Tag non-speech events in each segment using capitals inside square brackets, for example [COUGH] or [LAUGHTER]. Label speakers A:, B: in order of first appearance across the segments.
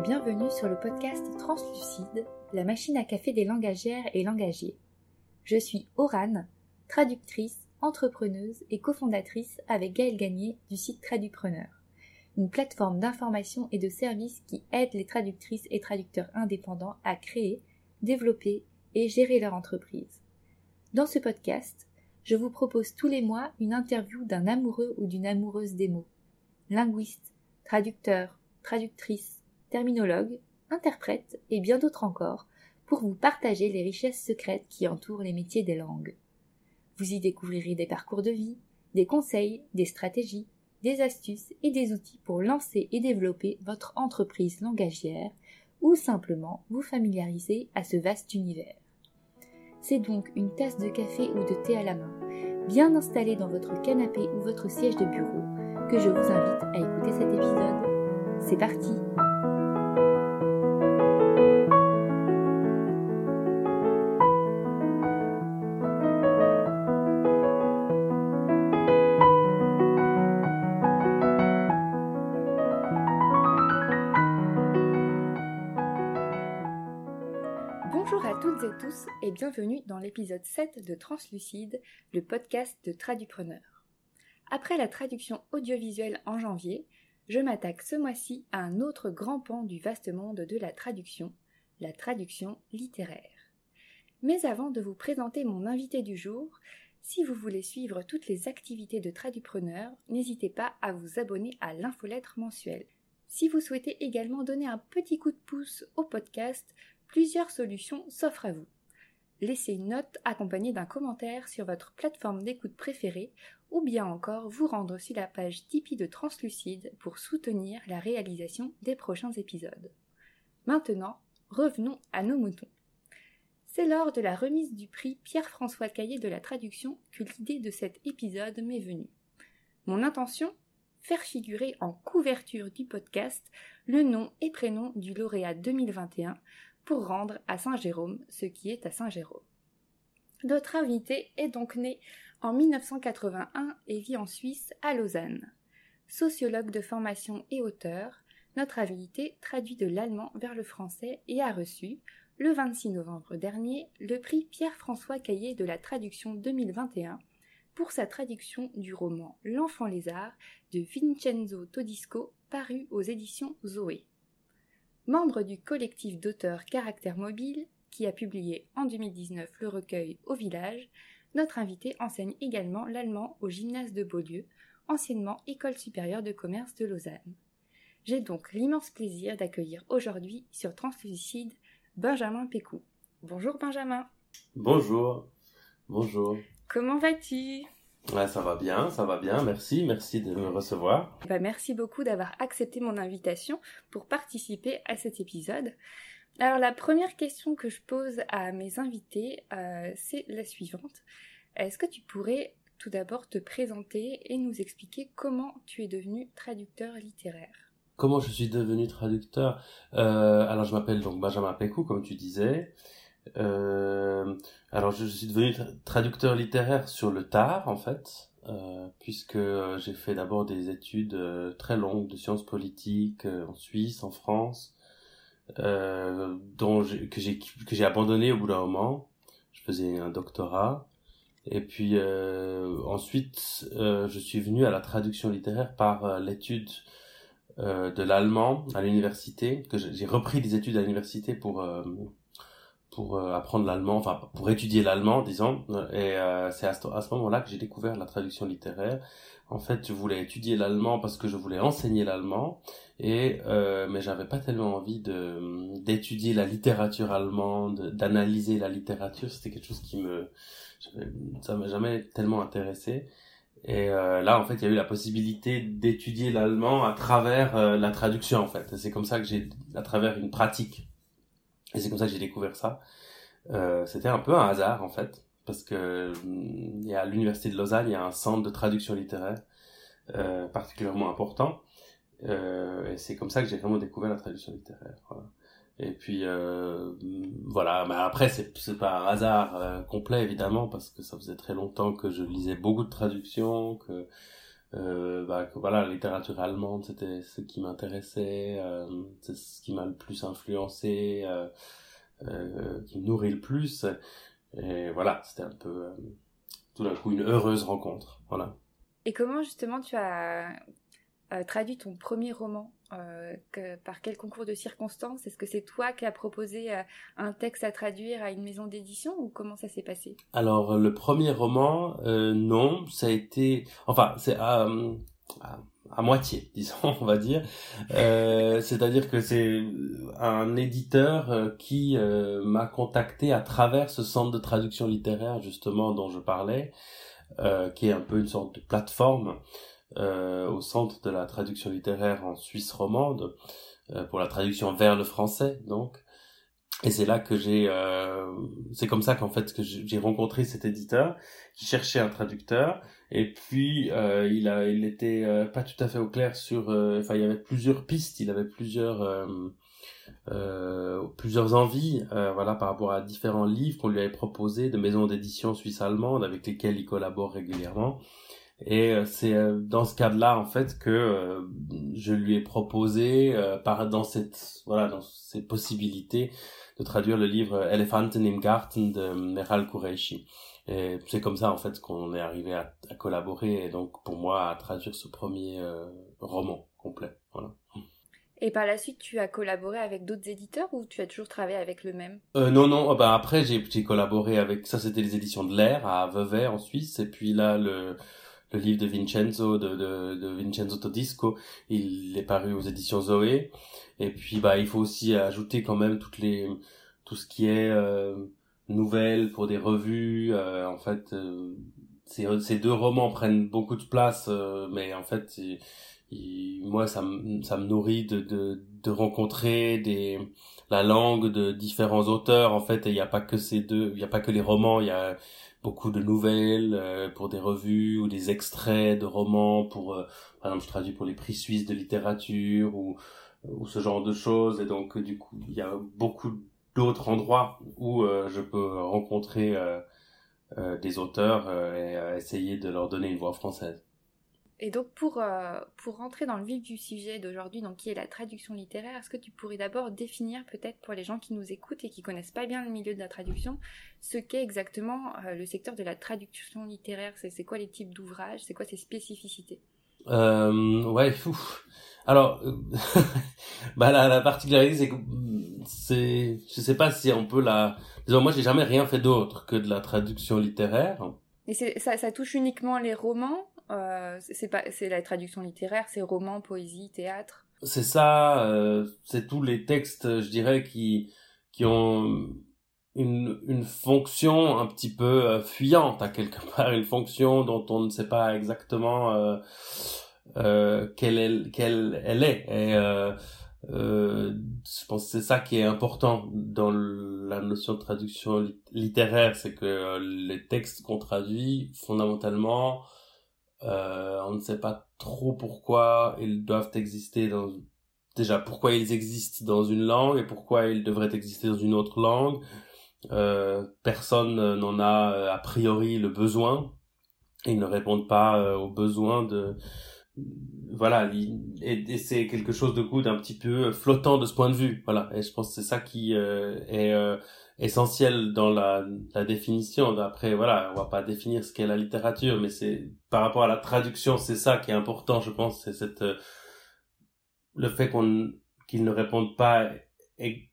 A: bienvenue sur le podcast Translucide, la machine à café des langagières et langagiers. Je suis Orane, traductrice, entrepreneuse et cofondatrice avec Gaëlle Gagné du site Tradupreneur, une plateforme d'information et de services qui aide les traductrices et traducteurs indépendants à créer, développer et gérer leur entreprise. Dans ce podcast, je vous propose tous les mois une interview d'un amoureux ou d'une amoureuse des mots, linguiste, traducteur, traductrice, terminologue, interprète et bien d'autres encore, pour vous partager les richesses secrètes qui entourent les métiers des langues. Vous y découvrirez des parcours de vie, des conseils, des stratégies, des astuces et des outils pour lancer et développer votre entreprise langagière ou simplement vous familiariser à ce vaste univers. C'est donc une tasse de café ou de thé à la main, bien installée dans votre canapé ou votre siège de bureau, que je vous invite à écouter cet épisode. C'est parti bienvenue dans l'épisode 7 de Translucide, le podcast de Tradupreneur. Après la traduction audiovisuelle en janvier, je m'attaque ce mois-ci à un autre grand pan du vaste monde de la traduction, la traduction littéraire. Mais avant de vous présenter mon invité du jour, si vous voulez suivre toutes les activités de Tradupreneur, n'hésitez pas à vous abonner à l'infolettre mensuelle. Si vous souhaitez également donner un petit coup de pouce au podcast, plusieurs solutions s'offrent à vous. Laissez une note accompagnée d'un commentaire sur votre plateforme d'écoute préférée ou bien encore vous rendre sur la page Tipeee de Translucide pour soutenir la réalisation des prochains épisodes. Maintenant, revenons à nos moutons. C'est lors de la remise du prix Pierre-François Caillé de la traduction que l'idée de cet épisode m'est venue. Mon intention? Faire figurer en couverture du podcast le nom et prénom du lauréat 2021 pour rendre à Saint-Jérôme ce qui est à Saint-Jérôme. Notre invité est donc né en 1981 et vit en Suisse à Lausanne. Sociologue de formation et auteur, notre invité traduit de l'allemand vers le français et a reçu, le 26 novembre dernier, le prix Pierre-François Caillé de la traduction 2021 pour sa traduction du roman L'enfant lézard de Vincenzo Todisco paru aux éditions Zoé membre du collectif d'auteurs Caractère Mobile, qui a publié en 2019 le recueil Au village, notre invité enseigne également l'allemand au gymnase de Beaulieu, anciennement École supérieure de commerce de Lausanne. J'ai donc l'immense plaisir d'accueillir aujourd'hui sur Translucide Benjamin Pécou. Bonjour Benjamin.
B: Bonjour. Bonjour.
A: Comment vas-tu?
B: Ça va bien, ça va bien, merci, merci de me recevoir.
A: Bah, merci beaucoup d'avoir accepté mon invitation pour participer à cet épisode. Alors la première question que je pose à mes invités, euh, c'est la suivante. Est-ce que tu pourrais tout d'abord te présenter et nous expliquer comment tu es devenu traducteur littéraire?
B: Comment je suis devenu traducteur? Euh, Alors je m'appelle donc Benjamin Pécou, comme tu disais. Euh, alors je suis devenu traducteur littéraire sur le tard en fait, euh, puisque j'ai fait d'abord des études euh, très longues de sciences politiques euh, en Suisse, en France, euh, dont que j'ai que j'ai abandonné au bout d'un moment. Je faisais un doctorat. Et puis ensuite, je suis venu à la traduction littéraire par l'étude de l'allemand à l'université, que j'ai repris des études à l'université pour pour euh, apprendre l'allemand, enfin pour étudier l'allemand, disons. Et euh, c'est à ce, moment-là que j'ai découvert la traduction littéraire. En fait, je voulais étudier l'allemand parce que je voulais enseigner l'allemand, et euh, mais j'avais pas tellement envie de d'étudier la littérature allemande, d'analyser la littérature. C'était quelque chose qui me ça m'a jamais tellement intéressé. Et euh, là, en fait, il y a eu la possibilité d'étudier l'allemand à travers euh, la traduction, en fait. C'est comme ça que j'ai, à travers une pratique et c'est comme ça que j'ai découvert ça. Euh, c'était un peu un hasard en fait, parce que il y a à l'université de Lausanne, il y a un centre de traduction littéraire euh, particulièrement important. Euh, et c'est comme ça que j'ai vraiment découvert la traduction littéraire. Voilà. Et puis euh, voilà, mais après c'est c'est pas un hasard euh, complet évidemment parce que ça faisait très longtemps que je lisais beaucoup de traductions, que bah, que, voilà, la littérature allemande, c'était ce qui m'intéressait, c'est ce qui m'a le plus influencé, qui me nourrit le plus. Et voilà, c'était un peu tout d'un coup une heureuse rencontre. Voilà.
A: Et comment justement tu as euh, traduit ton premier roman euh, Par quel concours de circonstances? Est-ce que c'est toi qui as proposé euh, un texte à traduire à une maison d'édition ou comment ça s'est passé?
B: Alors le premier roman, non, ça a été, enfin c'est à, à, moitié, [LAUGHS] disons, on va dire. C'est-à-dire que c'est un éditeur qui m'a contacté à travers ce centre de traduction littéraire justement dont je parlais, qui est un peu une sorte de plateforme euh, au centre de la traduction littéraire en Suisse romande euh, pour la traduction vers le français donc. Et c'est là que j'ai euh, c'est comme ça qu'en fait que j'ai rencontré cet éditeur qui cherchait un traducteur. Et puis euh, il a il était euh, pas tout à fait au clair sur enfin il y avait plusieurs pistes il avait plusieurs plusieurs envies voilà par rapport à différents livres qu'on lui avait proposés de maisons d'édition suisse allemande avec lesquelles il collabore régulièrement et euh, c'est euh, dans ce cadre-là en fait que euh, je lui ai proposé par dans cette voilà dans ces possibilités de traduire le livre Elefanten im Garten de Meral Kureishi. Et c'est comme ça en fait qu'on est arrivé à, à, collaborer et donc pour moi à traduire ce premier roman complet. Voilà.
A: Et par la suite, tu as collaboré avec d'autres éditeurs ou tu as toujours travaillé avec le même?
B: Euh, Non, non. Bah après, j'ai collaboré avec ça. C'était les éditions de l'Air à Vevey en Suisse, et puis là le le livre de Vincenzo, de, de, de Vincenzo Todisco, il est paru aux éditions Zoé. Et puis, bah, il faut aussi ajouter quand même toutes les, tout ce qui est euh, nouvelles pour des revues. Euh, en fait, euh, ces, ces deux romans prennent beaucoup de place, euh, mais en fait, moi, ça me, ça me nourrit de, de, de rencontrer des, la langue de différents auteurs. En fait, il n'y a pas que ces deux, il n'y a pas que les romans, il y a beaucoup de nouvelles euh, pour des revues ou des extraits de romans pour euh, par exemple je traduis pour les prix suisses de littérature ou ou ce genre de choses et donc du coup il y a beaucoup d'autres endroits où euh, je peux rencontrer des auteurs et essayer de leur donner une voix française.
A: Et donc pour, euh, pour rentrer dans le vif du sujet d'aujourd'hui, donc qui est la traduction littéraire, est-ce que tu pourrais d'abord définir peut-être pour les gens qui nous écoutent et qui connaissent pas bien le milieu de la traduction, ce qu'est exactement euh, le secteur de la traduction littéraire? C'est quoi les types d'ouvrages? C'est quoi ses spécificités?
B: Euh, Ouais, fou. Alors, euh, [LAUGHS] bah la, la particularité c'est que c'est, je sais pas si on peut la. Disons, moi j'ai jamais rien fait d'autre que de la traduction littéraire.
A: Et ça, ça touche uniquement les romans? Euh, c'est pas, c'est la traduction littéraire, c'est roman, poésie, théâtre.
B: C'est ça, euh, c'est tous les textes, je dirais, qui qui ont une, une fonction un petit peu euh, fuyante à quelque [LAUGHS] part, une fonction dont on ne sait pas exactement euh, euh, quelle, elle, quelle elle est. Et euh, je pense que c'est ça qui est important dans la notion de traduction littéraire, c'est que les textes qu'on traduit, fondamentalement, euh, on ne sait pas trop pourquoi ils doivent exister dans déjà pourquoi ils existent dans une langue et pourquoi ils devraient exister dans une autre langue. Euh, personne n'en a euh, a priori le besoin. Ils ne répondent pas euh, aux besoins de voilà et, c'est quelque chose de coup d'un petit peu flottant de ce point de vue voilà et je pense que c'est ça qui est essentiel dans la, la définition. Après, voilà, on va pas définir ce qu'est la littérature, mais c'est par rapport à la traduction, c'est ça qui est important, je pense, c'est cette euh, le fait qu'on qu'ils ne répondent pas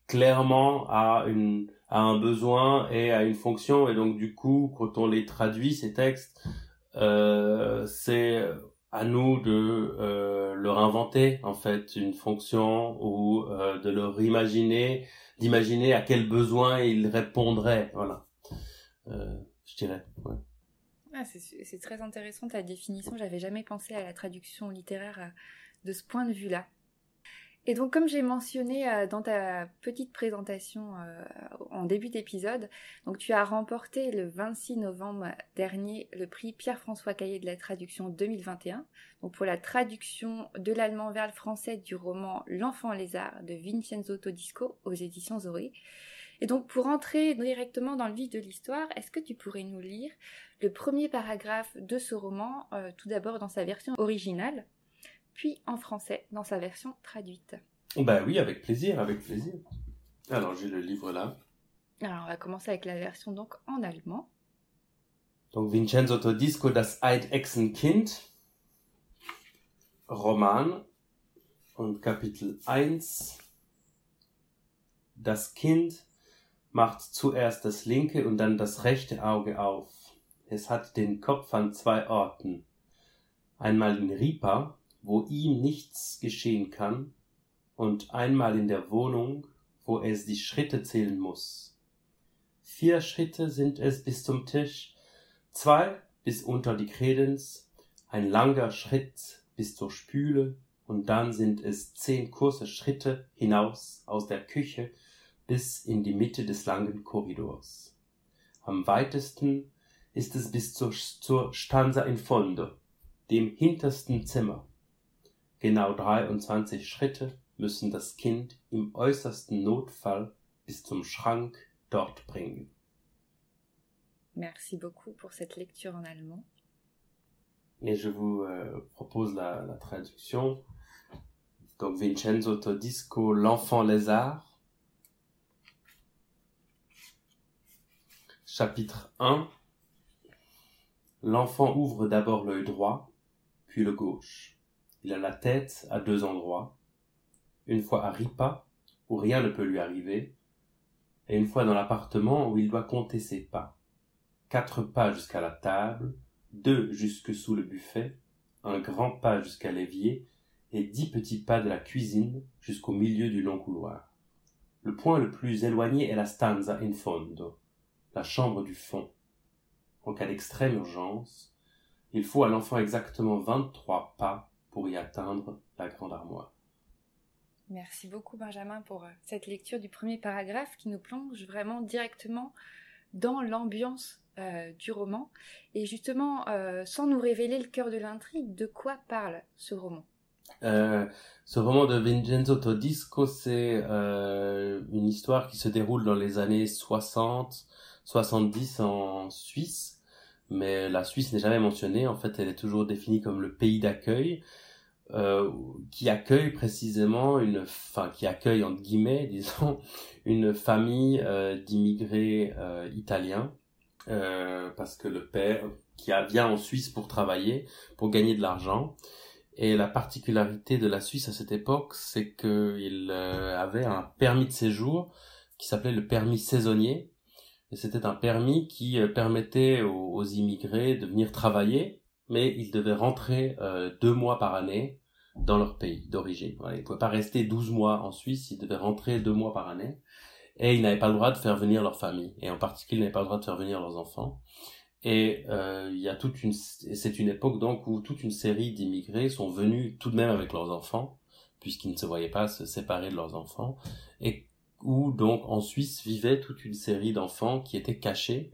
B: clairement à une à un besoin et à une fonction et donc du coup quand on les traduit ces textes euh, c'est à nous de euh, leur inventer en fait une fonction ou euh, de leur imaginer d'imaginer à quel besoin ils répondraient. Voilà, euh, je dirais. Ouais.
A: Ah, c'est très intéressant ta définition. J'avais jamais pensé à la traduction littéraire de ce point de vue-là. Et donc, comme j'ai mentionné euh, dans ta petite présentation euh, en début d'épisode, donc tu as remporté le 26 novembre dernier le prix Pierre-François Caillé de la traduction 2021, donc pour la traduction de l'allemand vers le français du roman L'enfant lézard de Vincenzo Todisco aux éditions Zoé. Et donc pour entrer directement dans le vif de l'histoire, est-ce que tu pourrais nous lire le premier paragraphe de ce roman, euh, tout d'abord dans sa version originale, puis en français dans sa version traduite
B: Bah oui, avec plaisir, avec plaisir. Alors j'ai le livre là.
A: Alors on va commencer avec la version donc en allemand.
B: Donc Vincenzo Todisco, das Eidechsenkind, Roman und Kapitel 1. Das Kind macht zuerst das linke und dann das rechte Auge auf. Es hat den Kopf an zwei Orten. Einmal in Ripa, wo ihm nichts geschehen kann, und einmal in der Wohnung, wo es die Schritte zählen muss. Vier Schritte sind es bis zum Tisch, zwei bis unter die Kredenz, ein langer Schritt bis zur Spüle, und dann sind es zehn kurze Schritte hinaus aus der Küche bis in die Mitte des langen Korridors. Am weitesten ist es bis zur, zur Stanza in Fondo, dem hintersten Zimmer. Genau 23 Schritte müssen das Kind im äußersten Notfall bis zum Schrank dort bringen.
A: Merci beaucoup pour cette lecture en allemand.
B: Et je vous euh, propose la, la traduction. Donc Vincenzo Todisco, l'enfant lézard, Chapitre 1 L'enfant ouvre d'abord l'œil droit, puis le gauche. Il a la tête à deux endroits. Une fois à Ripa, où rien ne peut lui arriver, et une fois dans l'appartement où il doit compter ses pas. Quatre pas jusqu'à la table, deux jusque sous le buffet, un grand pas jusqu'à l'évier, et dix petits pas de la cuisine jusqu'au milieu du long couloir. Le point le plus éloigné est la stanza in fondo, la chambre du fond. En cas d'extrême urgence, il faut à l'enfant exactement 23 pas pour y atteindre la grande armoire.
A: Merci beaucoup Benjamin pour euh, cette lecture du premier paragraphe qui nous plonge vraiment directement dans l'ambiance euh, du roman. Et justement, euh, sans nous révéler le cœur de l'intrigue, de quoi parle ce roman?
B: Euh, ce roman de Vincenzo Todisco, c'est une histoire qui se déroule dans les années 60, 70 en Suisse, mais la Suisse n'est jamais mentionnée. En fait, elle est toujours définie comme le pays d'accueil, euh, qui accueille précisément une, enfin, qui accueille entre guillemets, [LAUGHS] disons, une famille euh, d'immigrés euh, italiens, euh, parce que le père qui vient en Suisse pour travailler, pour gagner de l'argent. Et la particularité de la Suisse à cette époque, c'est qu'il euh, avait un permis de séjour qui s'appelait le permis saisonnier, c'était un permis qui euh, permettait aux, immigrés de venir travailler, mais ils devaient rentrer euh, deux mois par année dans leur pays d'origine. ils ne pouvaient pas rester 12 mois en Suisse, ils devaient rentrer deux mois par année. Et ils n'avaient pas le droit de faire venir leur famille. Et en particulier, ils n'avaient pas le droit de faire venir leurs enfants. Et euh, y a toute une, c'est une époque donc où toute une série d'immigrés sont venus tout de même avec leurs enfants, puisqu'ils ne se voyaient pas se séparer de leurs enfants, et où donc en Suisse vivait toute une série d'enfants qui étaient cachés,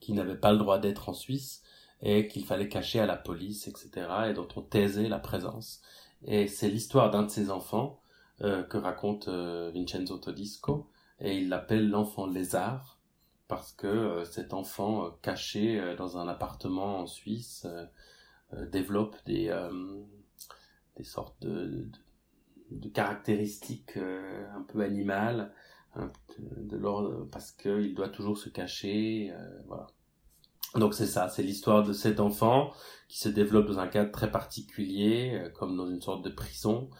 B: qui n'avaient pas le droit d'être en Suisse et qu'il fallait cacher à la police, etc. et dont on taisait la présence. Et c'est l'histoire d'un de ces enfants euh, que raconte euh, Vincenzo Todisco et il l'appelle l'enfant lézard parce que euh, cet enfant caché dans un appartement en Suisse développe des sortes de caractéristiques un peu animales de l'ordre parce qu'il doit toujours se cacher, euh, voilà. Donc c'est ça, c'est l'histoire de cet enfant qui se développe dans un cadre très particulier, euh, comme dans une sorte de prison.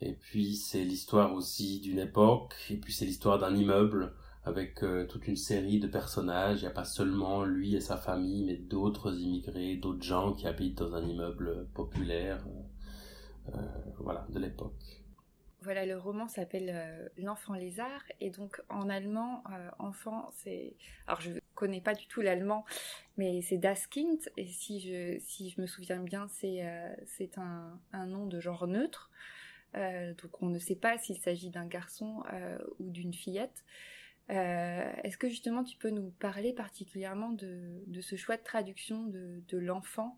B: Et puis c'est l'histoire aussi d'une époque, et puis c'est l'histoire d'un immeuble avec euh, toute une série de personnages. Il n'y a pas seulement lui et sa famille, mais d'autres immigrés, d'autres gens qui habitent dans un immeuble populaire, voilà, de l'époque.
A: Voilà, le roman s'appelle euh, L'enfant lézard et donc en allemand, euh, enfant, c'est. Alors je connais pas du tout l'allemand, mais c'est Das Kind et si je, me souviens bien, c'est euh, un, nom de genre neutre. donc on ne sait pas s'il s'agit d'un garçon ou d'une fillette. Est-ce que justement tu peux nous parler particulièrement de, ce choix de traduction de, l'enfant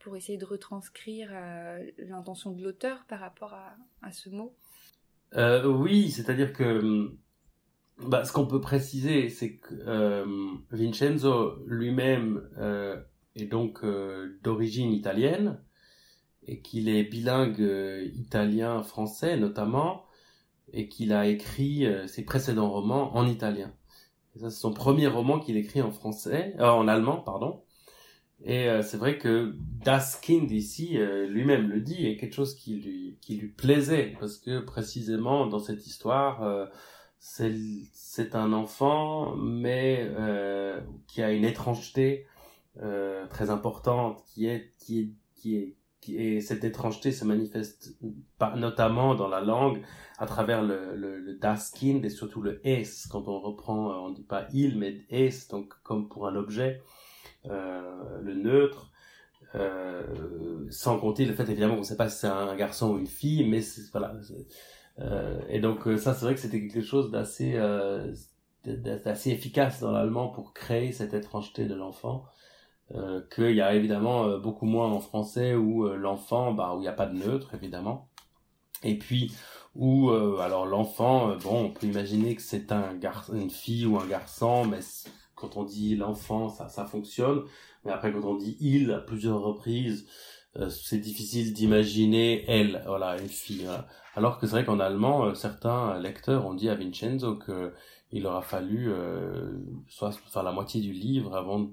A: pour essayer de retranscrire l'intention de l'auteur par rapport à ce mot?
B: Euh, oui, c'est-à-dire que hum, bah, ce qu'on peut préciser, c'est que euh, Vincenzo lui-même euh, est donc d'origine italienne et qu'il est bilingue italien-français notamment et qu'il a écrit ses précédents romans en italien. Ça, c'est son premier roman qu'il écrit en français, en allemand, pardon. Et c'est vrai que Das Kind ici lui-même le dit est quelque chose qui lui qui lui plaisait parce que précisément dans cette histoire c'est un enfant, mais euh, qui a une étrangeté euh, très importante, qui est, qui est, qui est, est, cette étrangeté se manifeste pas, notamment dans la langue à travers le, le, le et surtout le es quand on reprend, on dit pas il mais es donc comme pour un objet, euh, le neutre. Euh, sans compter le fait évidemment qu'on ne sait pas si c'est un garçon ou une fille, mais voilà, euh, et donc euh, ça, c'est vrai que c'était quelque chose d'assez euh, efficace dans l'allemand pour créer cette étrangeté de l'enfant. Euh, qu'il y a évidemment beaucoup moins en français où l'enfant, bah, où il n'y a pas de neutre évidemment, et puis où alors l'enfant, bon, on peut imaginer que c'est un une fille ou un garçon, mais quand on dit l'enfant, ça, ça fonctionne, mais après quand on dit il à plusieurs reprises, c'est difficile d'imaginer elle, voilà, une fille. Voilà. Alors que c'est vrai qu'en allemand, euh, certains lecteurs ont dit à Vincenzo que il aura fallu euh, soit faire la moitié du livre avant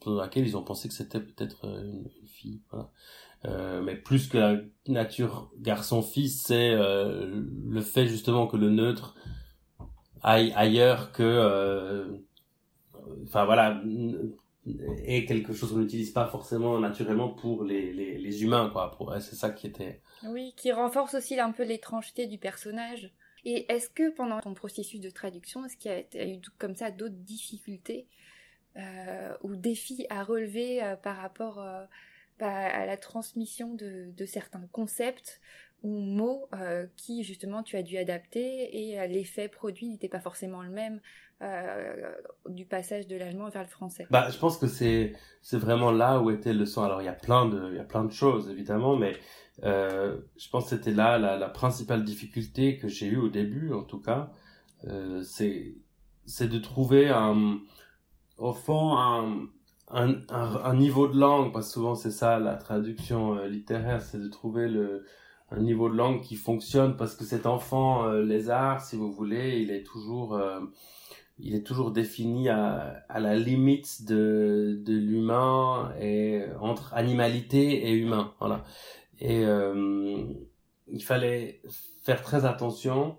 B: pour laquelle ils ont pensé que c'était peut-être euh, une, fille. Euh, mais plus que la nature garçon-fils, c'est euh, le fait justement que le neutre aille ailleurs que, enfin voilà, est quelque chose qu'on n'utilise pas forcément naturellement pour les, les, les humains, quoi. C'est ça qui était
A: oui, qui renforce aussi un peu l'étrangeté du personnage. Et est-ce que pendant ton processus de traduction, est-ce qu'il y a eu comme ça d'autres difficultés euh, ou défis à relever euh, par rapport euh, à la transmission de, certains concepts ou mots qui justement tu as dû adapter et l'effet produit n'était pas forcément le même du passage de l'allemand vers le français.
B: Bah, je pense que c'est vraiment là où était le son. Alors il y a plein de il y a plein de choses évidemment, mais euh, je pense que c'était là la, principale difficulté que j'ai eue au début, en tout cas. Euh, c'est c'est de trouver un, au fond un, un, un, niveau de langue, parce que souvent c'est ça la traduction euh, littéraire, c'est de trouver le, un niveau de langue qui fonctionne, parce que cet enfant euh, lézard, si vous voulez, il est toujours euh, il est toujours défini à, à la limite de, de l'humain et entre animalité et humain. Voilà. Et euh, il fallait faire très attention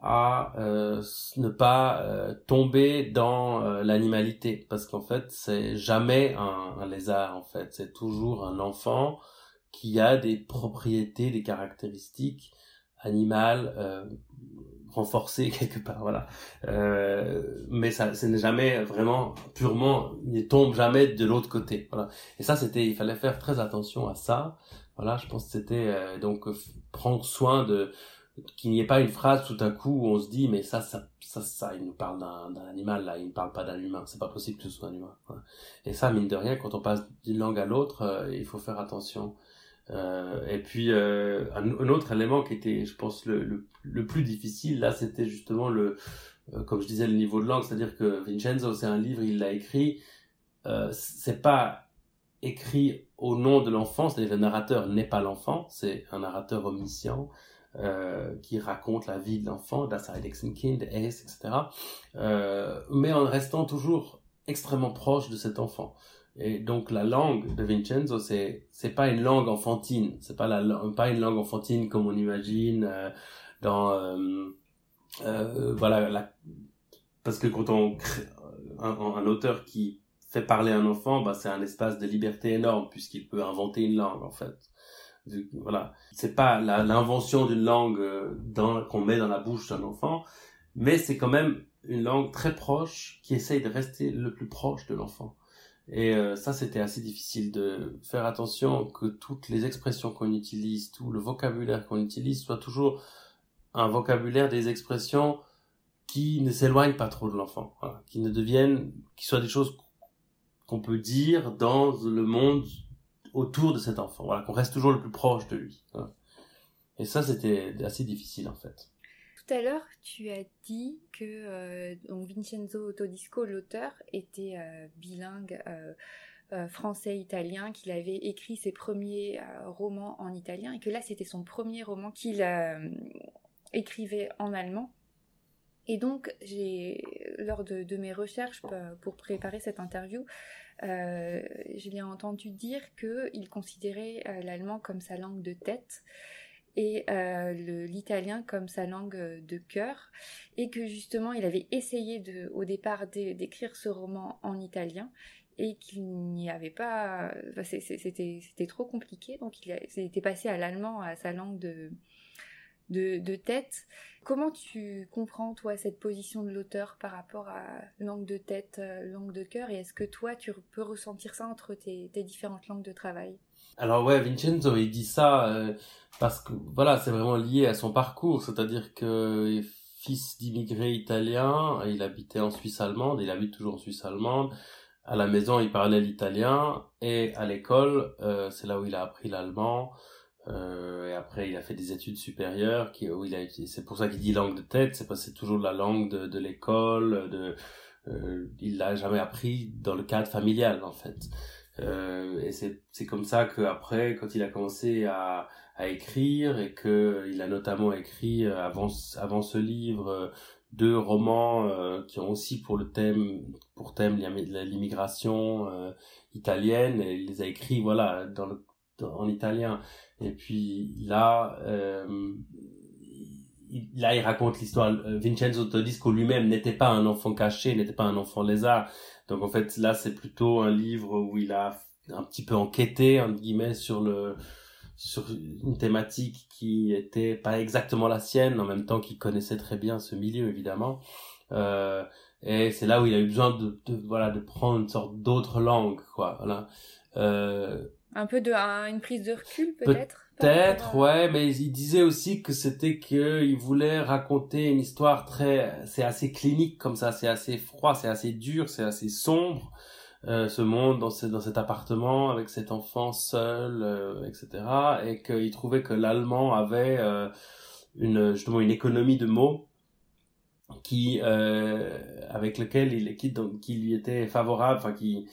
B: à ne pas tomber dans l'animalité parce qu'en fait c'est jamais un, un, lézard en fait c'est toujours un enfant qui a des propriétés des caractéristiques animales euh, renforcées [LAUGHS] quelque part voilà. Mais ça ce n'est jamais vraiment purement il tombe jamais de l'autre côté voilà. Et ça c'était il fallait faire très attention à ça voilà, je pense que c'était euh, donc euh, prendre soin de qu'il n'y ait pas une phrase tout à coup où on se dit mais ça ça ça ça il nous parle d'un animal là il ne parle pas d'un humain. C'est pas possible que ce soit un humain et ça mine de rien quand on passe d'une langue à l'autre euh, il faut faire attention euh, et puis euh, un, autre élément qui était je pense le, plus difficile là c'était justement le comme je disais le niveau de langue c'est à dire que Vincenzo c'est un livre il l'a écrit c'est pas écrit au nom de l'enfant, c'est-à-dire le narrateur n'est pas l'enfant, c'est un narrateur omniscient euh, qui raconte la vie de l'enfant, das Kind, es, etc. Euh, mais en restant toujours extrêmement proche de cet enfant. Et donc la langue de Vincenzo, c'est c'est pas une langue enfantine, c'est pas la pas une langue enfantine comme on imagine euh, dans euh, euh, voilà la, parce que quand on crée un, auteur qui fait parler un enfant, bah, c'est un espace de liberté énorme puisqu'il peut inventer une langue en fait. Voilà, c'est pas l'invention d'une langue euh, qu'on met dans la bouche d'un enfant, mais c'est quand même une langue très proche qui essaye de rester le plus proche de l'enfant. Et euh, ça, c'était assez difficile de faire attention que toutes les expressions qu'on utilise, tout le vocabulaire qu'on utilise soit toujours un vocabulaire des expressions qui ne s'éloignent pas trop de l'enfant, voilà, qui ne deviennent, qui soient des choses qu'on peut dire dans le monde autour de cet enfant. Voilà, qu'on reste toujours le plus proche de lui. Et ça, c'était assez difficile en fait.
A: Tout à l'heure, tu as dit que Vincenzo Todisco, l'auteur, était bilingue français-italien, qu'il avait écrit ses premiers romans en italien et que là, c'était son premier roman qu'il écrivait en allemand. Et donc, j'ai, lors de, mes recherches pour préparer cette interview, euh, je l'ai entendu dire qu'il considérait euh, l'allemand comme sa langue de tête et euh, l'italien comme sa langue de cœur, et que justement il avait essayé de, au départ d'écrire ce roman en italien et qu'il n'y avait pas, c'était trop compliqué, donc il était passé à l'allemand, à sa langue de, de, tête. Comment tu comprends, toi, cette position de l'auteur par rapport à langue de tête, euh, langue de cœur Et est-ce que toi, tu peux ressentir ça entre tes, différentes langues de travail?
B: Alors ouais, Vincenzo, il dit ça euh, parce que, voilà, c'est vraiment lié à son parcours. C'est-à-dire que fils d'immigrés italiens, il habitait en Suisse allemande, il habite toujours en Suisse allemande. À la maison, il parlait l'italien et à l'école, euh, c'est là où il a appris l'allemand. Euh, et après, il a fait des études supérieures, où il a, c'est pour ça qu'il dit langue de tête, c'est parce que c'est toujours la langue de, l'école, de, euh, il l'a jamais appris dans le cadre familial, en fait. Euh, et c'est, c'est comme ça qu'après, quand il a commencé à, à écrire, et que il a notamment écrit, euh, avant, avant ce livre, deux romans qui ont aussi pour le thème, pour thème l'immigration italienne, et il les a écrits, voilà, en italien. Et puis là, euh, là, il raconte l'histoire. Vincenzo Todisco lui-même n'était pas un enfant caché, n'était pas un enfant lézard. Donc en fait, là, c'est plutôt un livre où il a un petit peu enquêté, entre guillemets, sur le sur une thématique qui était pas exactement la sienne, en même temps qu'il connaissait très bien ce milieu, évidemment. Euh, et c'est là où il a eu besoin de, de voilà de prendre une sorte d'autre langue, quoi. Voilà.
A: Euh, un peu de une prise de recul peut-être.
B: Peut-être, ouais, mais il disait aussi que c'était que il voulait raconter une histoire très, c'est assez clinique comme ça, c'est assez froid, c'est assez dur, c'est assez sombre. Euh, ce monde dans, ce, dans cet appartement avec cet enfant seul, euh, etc. Et qu'il trouvait que l'allemand avait euh, une justement une économie de mots qui euh, avec lequel il qui, donc, qui lui était favorable, enfin qui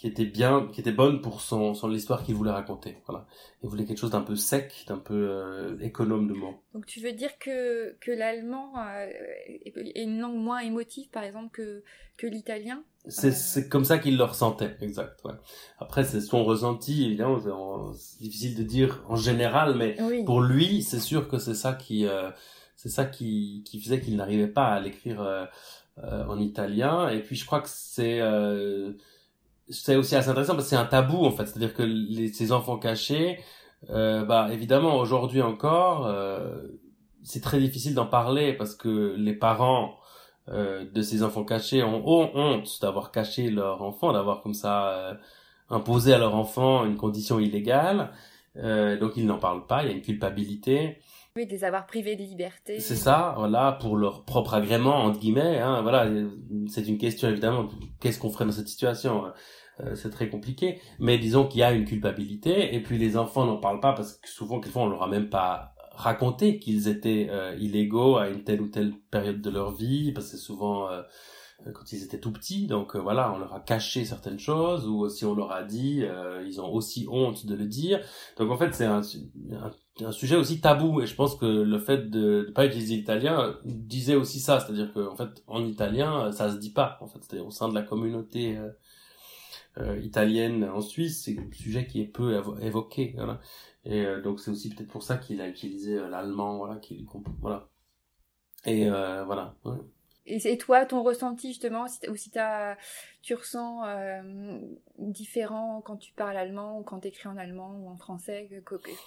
B: qui était bien, qui était bonne pour son, son l'histoire qu'il voulait raconter. Voilà, il voulait quelque chose d'un peu sec, d'un peu euh, économe de mots.
A: Donc tu veux dire que que l'allemand euh, est une langue moins émotive, par exemple, que que l'italien?
B: C'est euh... c'est comme ça qu'il le ressentait, exact. Ouais. Après c'est son ressenti, évidemment, c'est difficile de dire en général, mais pour lui, c'est sûr que c'est ça qui euh, c'est ça qui qui faisait qu'il n'arrivait pas à l'écrire euh, en italien. Et puis je crois que c'est c'est aussi assez intéressant parce que c'est un tabou en fait, c'est-à-dire que les, ces enfants cachés, euh, bah évidemment aujourd'hui encore, euh, c'est très difficile d'en parler parce que les parents euh, de ces enfants cachés ont, honte d'avoir caché leur enfant, d'avoir comme ça euh, imposé à leur enfant une condition illégale, euh, donc ils n'en parlent pas, il y a une culpabilité.
A: Oui, de les avoir privés de liberté.
B: C'est ça, voilà, pour leur propre agrément, entre guillemets, hein, voilà, c'est une question évidemment, qu'est-ce qu'on ferait dans cette situation euh, c'est très compliqué. Mais disons qu'il y a une culpabilité, et puis les enfants n'en parlent pas parce que souvent, quelquefois, on leur a même pas raconté qu'ils étaient euh, illégaux à une telle ou telle période de leur vie, parce que c'est souvent euh, quand ils étaient tout petits, donc voilà, on leur a caché certaines choses, ou si on leur a dit, ils ont aussi honte de le dire. Donc en fait, c'est un, sujet aussi tabou, et je pense que le fait de ne pas utiliser l'italien disait aussi ça, c'est-à-dire qu'en fait, en italien, ça se dit pas, en fait, c'est au sein de la communauté euh, italienne en Suisse, c'est un sujet qui est peu évoqué. Voilà. Et euh, donc c'est aussi peut-être pour ça qu'il a utilisé euh, l'allemand, voilà, qu'il voilà. Et voilà.
A: Et, toi, ton ressenti justement, ou si as, tu ressens différent quand tu parles allemand ou quand tu écris en allemand ou en français,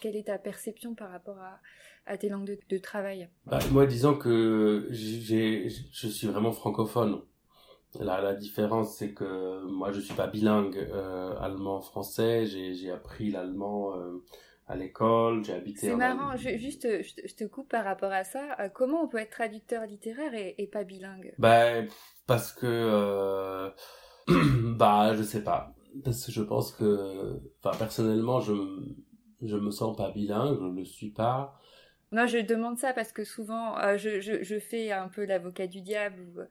A: quelle est ta perception par rapport à, à tes langues de, de travail?
B: Bah, Moi, disons que j'ai, je suis vraiment francophone. La, la différence, c'est que moi, je suis pas bilingue euh, allemand-français. J'ai, j'ai appris l'allemand euh, à l'école. J'ai habité.
A: C'est marrant. Je, juste, je te coupe par rapport à ça. Euh, comment on peut être traducteur littéraire et, et pas bilingue?
B: Ben parce que, euh, [CLEARS THROAT] bah, je sais pas. Parce que je pense que, enfin, personnellement, je je me sens pas bilingue. Je le suis pas.
A: Non, je demande ça parce que souvent, euh, je, fais un peu l'avocat du diable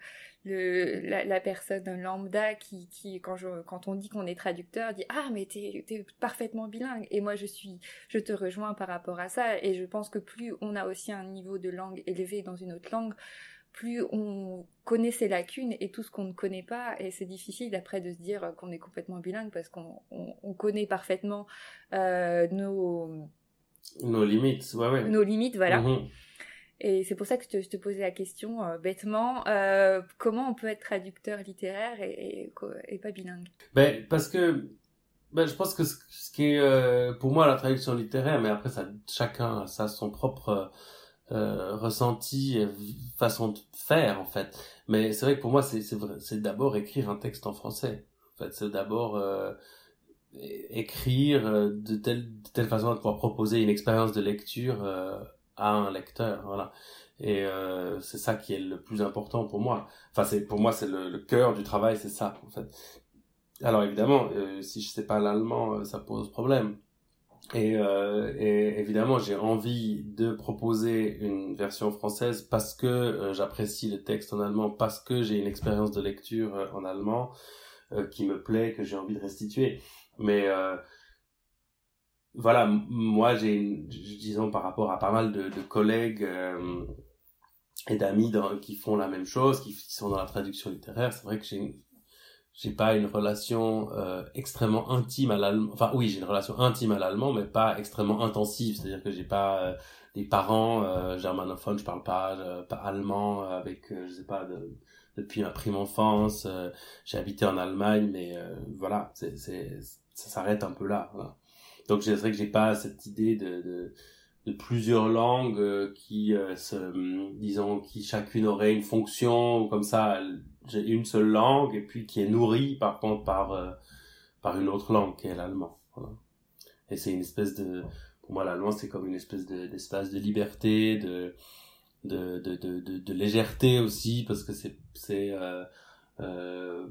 A: euh, la, personne lambda qui, quand, on dit qu'on est traducteur, dit Ah, mais t'es es parfaitement bilingue. Et moi, je suis, je te rejoins par rapport à ça. Et je pense que plus on a aussi un niveau de langue élevé dans une autre langue, plus on connaît ses lacunes et tout ce qu'on ne connaît pas, et c'est difficile après de se dire qu'on est complètement bilingue parce qu'on on, on connaît parfaitement euh, nos
B: nos limites, ouais, ouais.
A: Nos limites, voilà. Mm-hmm. Et c'est pour ça que je te, je te posais la question euh, bêtement, euh, comment on peut être traducteur littéraire et, et, et pas bilingue?
B: Ben, Parce que ben, je pense que ce, ce qui est euh, pour moi la traduction littéraire, mais après ça, chacun a ça, son propre ressenti, et façon de faire en fait. Mais c'est vrai que pour moi c'est c'est d'abord écrire un texte en français. En fait, c'est d'abord écrire euh, de telle, de telle façon à pouvoir proposer une expérience de lecture euh, à un lecteur voilà. Et euh, c'est ça qui est le plus important pour moi. Enfin c'est pour moi c'est le, le cœur du travail c'est ça en fait. Alors évidemment euh, si je sais pas l'allemand euh, ça pose problème. Et, euh, et évidemment j'ai envie de proposer une version française parce que j'apprécie le texte en allemand parce que j'ai une expérience de lecture en allemand qui me plaît que j'ai envie de restituer mais euh, voilà, moi j'ai, disons par rapport à pas mal de, collègues euh, et d'amis qui font la même chose, qui, sont dans la traduction littéraire, c'est vrai que j'ai j'ai pas une relation euh, extrêmement intime à l'allemand. Enfin oui, j'ai une relation intime à l'allemand, mais pas extrêmement intensive. C'est-à-dire que j'ai pas des parents germanophones, je parle pas, allemand avec, je sais pas, de, depuis ma prime enfance. j'ai habité en Allemagne, mais voilà, c'est ça s'arrête un peu là. Voilà. Donc c'est vrai que j'ai pas cette idée de, de, de plusieurs langues euh, qui euh, se, disons, qui chacune aurait une fonction ou comme ça. J'ai une seule langue et puis qui est nourrie par contre par euh, par une autre langue qui est l'allemand. Voilà. Et c'est une espèce de, pour moi l'allemand c'est comme une espèce de, d'espace de liberté, de de, de, de, de, légèreté aussi parce que c'est c'est euh,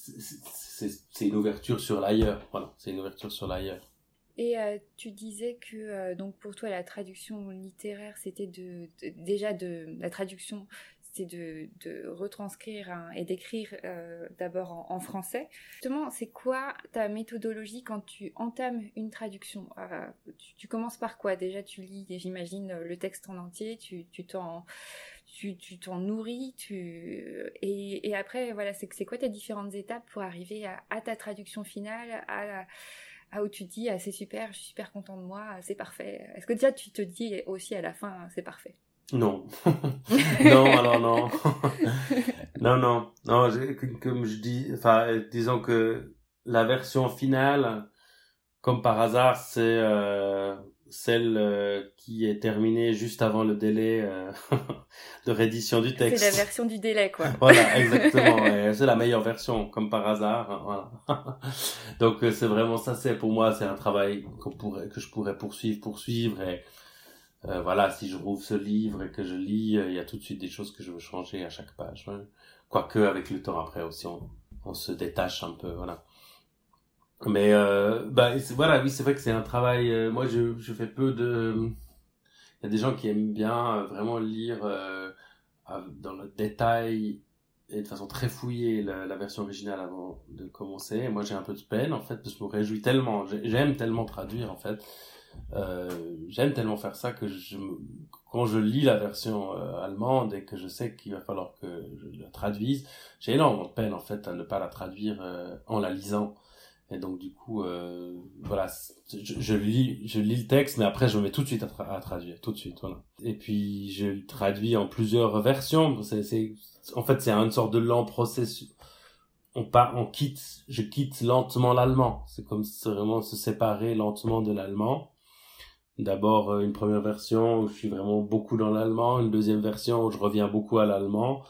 B: c'est une ouverture sur l'ailleurs. Voilà, c'est une ouverture sur l'ailleurs.
A: Et euh, tu disais que euh, donc pour toi la traduction littéraire c'était de, déjà de la traduction c'était de, retranscrire et d'écrire euh, d'abord en, français. Justement, c'est quoi ta méthodologie quand tu entames une traduction? Tu, commences par quoi? Déjà, tu lis, j'imagine, le texte en entier, tu t'en tu tu t'en nourris, tu et, et après voilà, c'est c'est quoi tes différentes étapes pour arriver à, à ta traduction finale, à la, à où tu te dis ah, c'est super, je suis super content de moi, c'est parfait. Est-ce que déjà tu te dis aussi à la fin c'est parfait?
B: Non, [LAUGHS] non alors non, [LAUGHS] non non. Non comme je dis, enfin disons que la version finale, comme par hasard, c'est euh, celle euh, qui est terminée juste avant le délai euh, [LAUGHS] de réédition du texte.
A: C'est la version du délai, quoi. [LAUGHS]
B: voilà, exactement. C'est la meilleure version, comme par hasard. Hein, voilà. [LAUGHS] Donc euh, c'est vraiment ça. C'est pour moi, c'est un travail qu'on pourrait, que je pourrais poursuivre, poursuivre. Et euh, voilà, si je rouvre ce livre et que je lis, il y a tout de suite des choses que je veux changer à chaque page. Ouais. Quoique avec le temps après aussi, on, on se détache un peu. Voilà. Mais euh, bah voilà, oui, c'est vrai que c'est un travail. Euh, moi, je, je fais peu de. Il y a des gens qui aiment bien euh, vraiment lire euh, dans le détail et de façon très fouillée la, la, version originale avant de commencer. moi, j'ai un peu de peine en fait, parce que je me réjouis tellement. J'aime tellement traduire en fait. j'aime tellement faire ça que je, quand je lis la version allemande et que je sais qu'il va falloir que je la traduise, j'ai énormément de peine en fait à ne pas la traduire en la lisant. Et donc du coup, euh, voilà, je, je, lis, je lis le texte, mais après je me mets tout de suite à, tra à, traduire, tout de suite, voilà. Et puis je le traduis en plusieurs versions. C'est, en fait, c'est une sorte de lent processus. On part, on quitte, je quitte lentement l'allemand. C'est comme vraiment se séparer lentement de l'allemand. D'abord euh, une première version où je suis vraiment beaucoup dans l'allemand, une deuxième version où je reviens beaucoup à l'allemand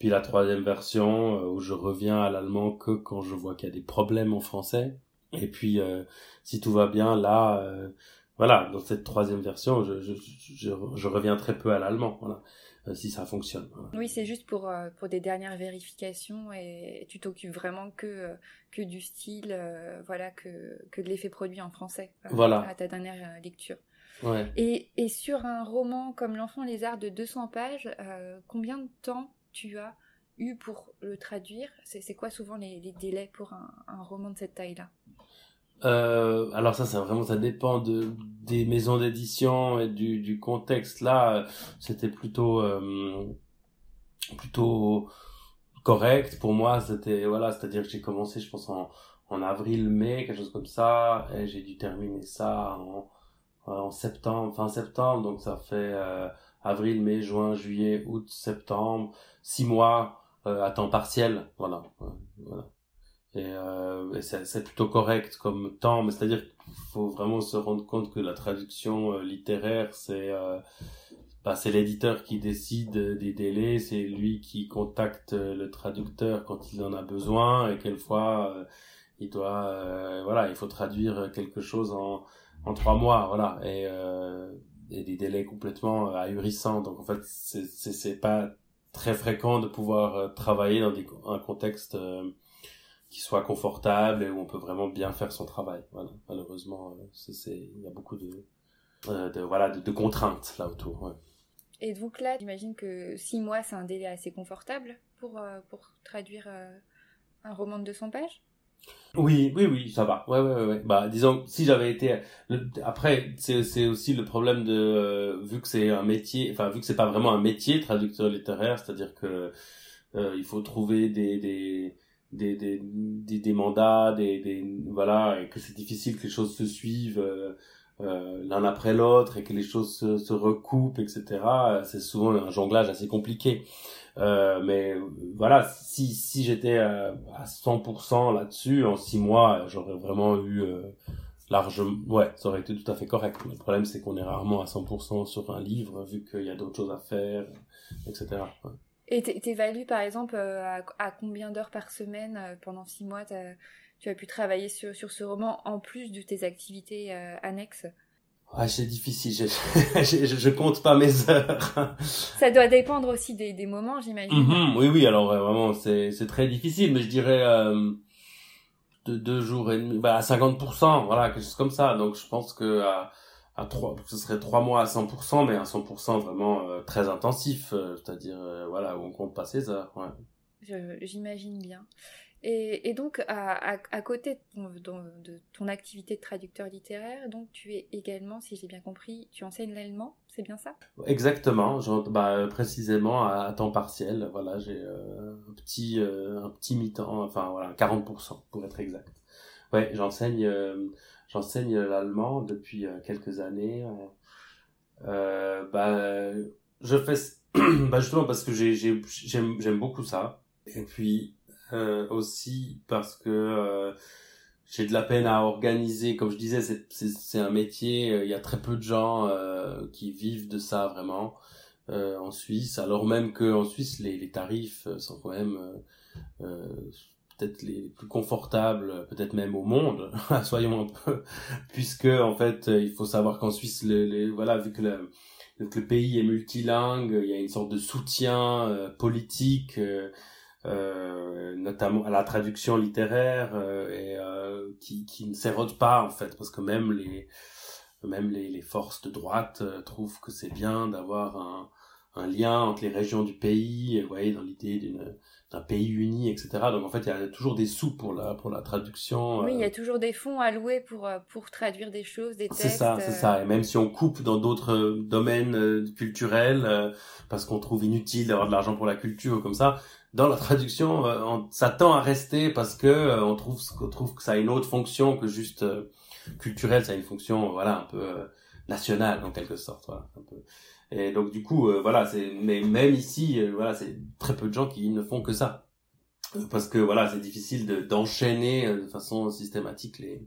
B: puis la troisième version euh, où je reviens à l'allemand que quand je vois qu'il y a des problèmes en français. Et puis euh, si tout va bien là, euh, voilà, dans cette troisième version, je, je, je, je reviens très peu à l'allemand. Voilà. Si ça fonctionne.
A: Oui, c'est juste pour pour des dernières vérifications et tu t'occupes vraiment que que du style, voilà, que que de l'effet produit en français.
B: voilà.
A: À ta dernière lecture.
B: Ouais.
A: Et, et sur un roman comme L'Enfant lézard de 200 pages, euh, combien de temps tu as eu pour le traduire C'est quoi souvent les, délais pour un, roman de cette taille-là?
B: Euh, alors ça, ça vraiment, ça dépend de des maisons d'édition et du, contexte. Là, c'était plutôt euh, plutôt correct pour moi. C'était voilà, c'est-à-dire que j'ai commencé, je pense en en avril-mai, quelque chose comme ça, et j'ai dû terminer ça en en septembre, fin septembre. Donc ça fait euh, avril, mai, juin, juillet, août, septembre, six mois euh, à temps partiel. Voilà, voilà. Et, euh, c'est plutôt correct comme temps, mais c'est-à-dire qu'il faut vraiment se rendre compte que la traduction euh, littéraire, c'est euh, bah, c'est l'éditeur qui décide des délais, c'est lui qui contacte euh, le traducteur quand il en a besoin, et quelquefois euh, il doit, euh, voilà, il faut traduire quelque chose en en trois mois, voilà, et euh, des délais complètement ahurissants. Donc en fait, c'est pas très fréquent de pouvoir euh, travailler dans un contexte euh, qui soit confortable et où on peut vraiment bien faire son travail. Voilà. Malheureusement, euh, il y a beaucoup de, euh, voilà, de, contraintes là autour. Ouais.
A: Et donc là, j'imagine que six mois, c'est un délai assez confortable pour, euh, pour traduire euh, un roman de 200 pages?
B: Oui, oui, oui, ça va. Ouais, ouais, ouais. Bah, disons, si j'avais été, après, c'est, aussi le problème de, euh, vu que c'est un métier, enfin, vu que c'est pas vraiment un métier, traducteur littéraire, c'est-à-dire que euh, il faut trouver des, des, des, des, des, mandats, des, des, voilà, et que c'est difficile que les choses se suivent euh, euh, l'un après l'autre et que les choses se, se recoupent, etc. C'est souvent un jonglage assez compliqué. Euh, mais voilà, si, si j'étais euh, à 100% là-dessus, en six mois, j'aurais vraiment eu euh, largement... Ouais, ça aurait été tout à fait correct. Le problème, c'est qu'on est rarement à 100% sur un livre, vu qu'il y a d'autres choses à faire, etc. Ouais.
A: Et t'é- t'évalues par exemple à, combien d'heures par semaine pendant six mois tu as pu travailler sur, sur ce roman en plus de tes activités annexes?
B: Ouais, c'est difficile, je, [LAUGHS] je, je, je compte pas mes heures.
A: Ça doit dépendre aussi des, des moments, j'imagine.
B: Mhm, oui, oui, alors euh, vraiment, c'est c'est très difficile, mais je dirais euh, de deux jours et demi, bah, à 50%, voilà, quelque chose comme ça. Donc je pense que à, à trois, ce serait trois mois à 100%, mais à 100% vraiment euh, très intensif, euh, c'est-à-dire, euh, voilà, où on compte pas ses heures, ouais.
A: Je- J'imagine bien. Et, donc, à, côté de ton, activité de traducteur littéraire, donc tu es également, si j'ai bien compris, tu enseignes l'allemand, c'est bien ça?
B: Exactement, bah, euh, précisément à, temps partiel, voilà, j'ai euh, un petit euh, petit mi-temps, enfin voilà, 40% pour être exact. Ouais, j'enseigne l'allemand depuis quelques années. bah je fais [CLEARS THROAT] bah justement parce que j'ai j'ai j'aime j'aime beaucoup ça et puis euh, aussi parce que euh, j'ai de la peine à organiser. Comme je disais, c'est c'est un métier. euh, Il y a très peu de gens euh, qui vivent de ça vraiment euh, en Suisse. Alors même que en Suisse, les, les tarifs sont quand même peut-être les plus confortables, peut-être même au monde. [LAUGHS] Soyons un peu, puisque en fait, il faut savoir qu'en Suisse, les, les- voilà, vu que le, vu que le pays est multilingue, il y a une sorte de soutien euh, politique. euh, notamment à la traduction littéraire euh, et euh, qui, qui ne s'érode pas en fait parce que même les même les, les forces de droite euh, trouvent que c'est bien d'avoir un, un lien entre les régions du pays vous voyez dans l'idée d'une d'un pays uni etc donc en fait il y a toujours des sous pour la pour la traduction
A: Oui, il y
B: euh,
A: a toujours des fonds alloués pour, euh, pour traduire des choses, des textes.
B: c'est ça, c'est
A: euh,
B: ça. Et même si on coupe dans d'autres euh, domaines euh, culturels, euh, parce qu'on trouve inutile d'avoir de l'argent pour la culture comme ça, dans la traduction, euh, on s'attend à rester parce que euh, on trouve qu'on trouve que ça a une autre fonction que juste euh, culturelle. Ça a une fonction, voilà, un peu nationale en quelque sorte. Voilà. Et donc du coup, euh, voilà, c'est. Mais même ici, euh, voilà, c'est très peu de gens qui ne font que ça. Parce que voilà, c'est difficile de- d'enchaîner euh, de façon systématique les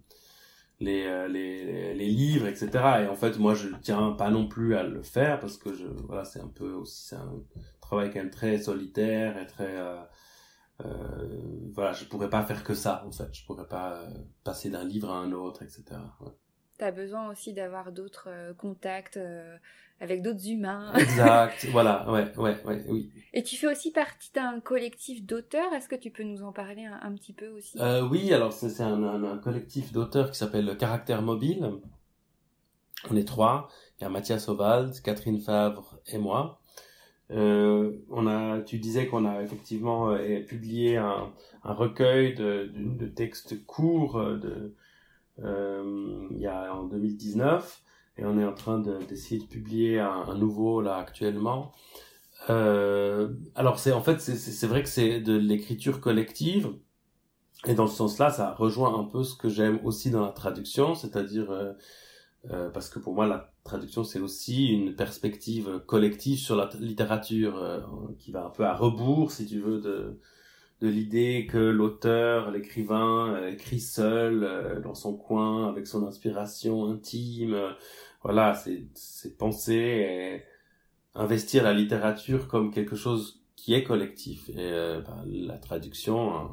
B: les, les, les livres, etc. Et en fait, moi, je tiens pas non plus à le faire parce que je, voilà, c'est un peu aussi, c'est un travail quand même très solitaire et très, euh, euh, voilà, je pourrais pas faire que ça, en fait. Je pourrais pas euh, passer d'un livre à un autre, etc. Ouais.
A: T'as besoin aussi d'avoir d'autres euh, contacts euh, avec d'autres humains. [LAUGHS]
B: Exact, voilà, ouais, ouais, ouais, oui.
A: Et tu fais aussi partie d'un collectif d'auteurs? Est-ce que tu peux nous en parler un, un petit peu aussi?
B: Euh, oui, alors c'est c'est un, un, un collectif d'auteurs qui s'appelle Caractère Mobile. On est trois. Il y a Mathias Ovald, Catherine Favre et moi. Euh, on a, tu disais qu'on a effectivement euh, publié un, recueil de, textes courts euh, de, il y a en 2019 et on est en train d'essayer de, publier un, nouveau là actuellement. Alors c'est en fait c'est vrai que c'est de l'écriture collective et dans ce sens-là ça rejoint un peu ce que j'aime aussi dans la traduction, c'est-à-dire euh, parce que pour moi la traduction c'est aussi une perspective collective sur la littérature euh, qui va un peu à rebours si tu veux de de l'idée que l'auteur, l'écrivain euh, écrit seul dans son coin avec son inspiration intime. voilà, c'est penser et investir la littérature comme quelque chose qui est collectif et bah, la traduction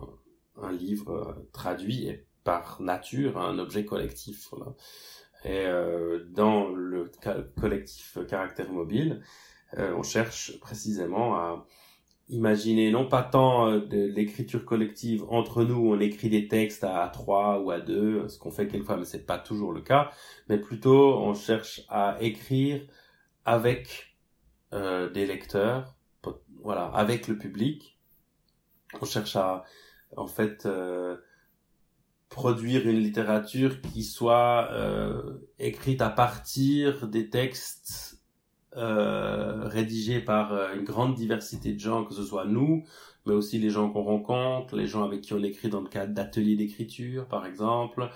B: un, livre traduit est par nature un objet collectif. Et euh, dans le collectif Caractère Mobile, euh, on cherche précisément à imaginer non pas tant euh, de l'écriture collective entre nous, on écrit des textes à trois ou à deux, ce qu'on fait quelquefois, mais c'est pas toujours le cas, mais plutôt on cherche à écrire avec euh, des lecteurs, voilà, avec le public. On cherche à en fait euh, produire une littérature qui soit euh, écrite à partir des textes euh, rédigés par euh, une grande diversité de gens, que ce soit nous, mais aussi les gens qu'on rencontre, les gens avec qui on écrit dans le cadre d'ateliers d'écriture, par exemple,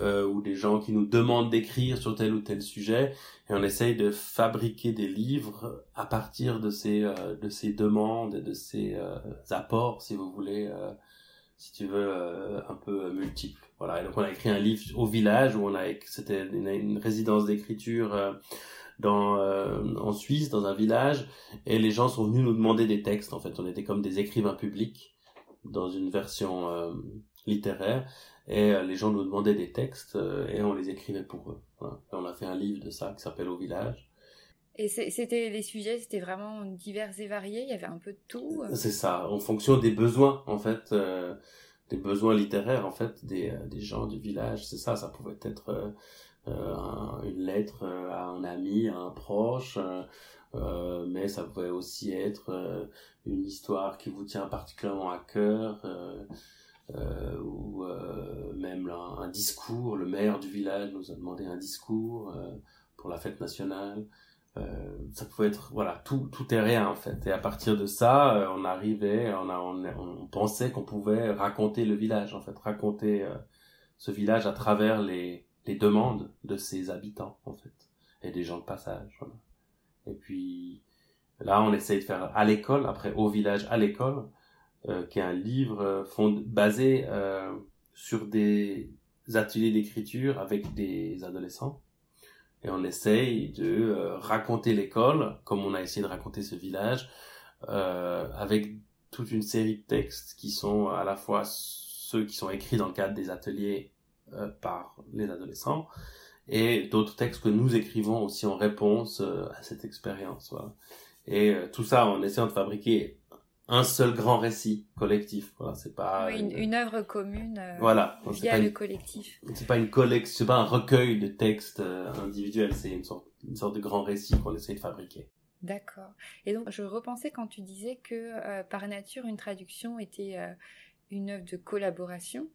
B: euh, ou des gens qui nous demandent d'écrire sur tel ou tel sujet, et on essaye de fabriquer des livres à partir de ces euh, de ces demandes, et de ces apports, si vous voulez si tu veux, euh, un peu multiple. Voilà. Et donc on a écrit un livre au village où on a, c'était une, résidence d'écriture euh, dans euh, en Suisse, dans un village, et les gens sont venus nous demander des textes. En fait, on était comme des écrivains publics dans une version littéraire, et les gens nous demandaient des textes et on les écrivait pour eux. On a fait un livre de ça qui s'appelle Au village.
A: Et c'était les sujets, c'était vraiment divers et variés. Il y avait un peu de tout.
B: Euh. C'est ça, en fonction des besoins en fait, euh, des besoins littéraires en fait des, euh, gens du village. C'est ça, ça pouvait être euh, une lettre à un ami, à un proche, mais ça pouvait aussi être une histoire qui vous tient particulièrement à cœur. ou même un, un, discours, le maire du village nous a demandé un discours pour la fête nationale. Euh, ça pouvait être voilà tout tout est rien en fait. Et à partir de ça euh, on arrivait on on, pensait qu'on pouvait raconter le village en fait. Raconter euh, ce village à travers les les demandes de ses habitants en fait. Et des gens de passage et puis là on essaye de faire à l'école après au village à l'école qui est un livre basé sur des ateliers d'écriture avec des adolescents et on essaye de euh, raconter l'école comme on a essayé de raconter ce village euh, avec toute une série de textes qui sont à la fois ceux qui sont écrits dans le cadre des ateliers euh, par les adolescents et d'autres textes que nous écrivons aussi en réponse euh, à cette expérience. Voilà. Et euh, tout ça en essayant de fabriquer un seul grand récit collectif. Voilà, c'est pas
A: une, une, œuvre commune.
B: Euh, voilà,
A: via le collectif.
B: C'est pas une collection, c'est pas un recueil de textes euh, individuels. C'est une sorte, une sorte de grand récit qu'on essaie de fabriquer.
A: D'accord. Et donc, je repensais quand tu disais que euh, par nature, une traduction était une œuvre de collaboration.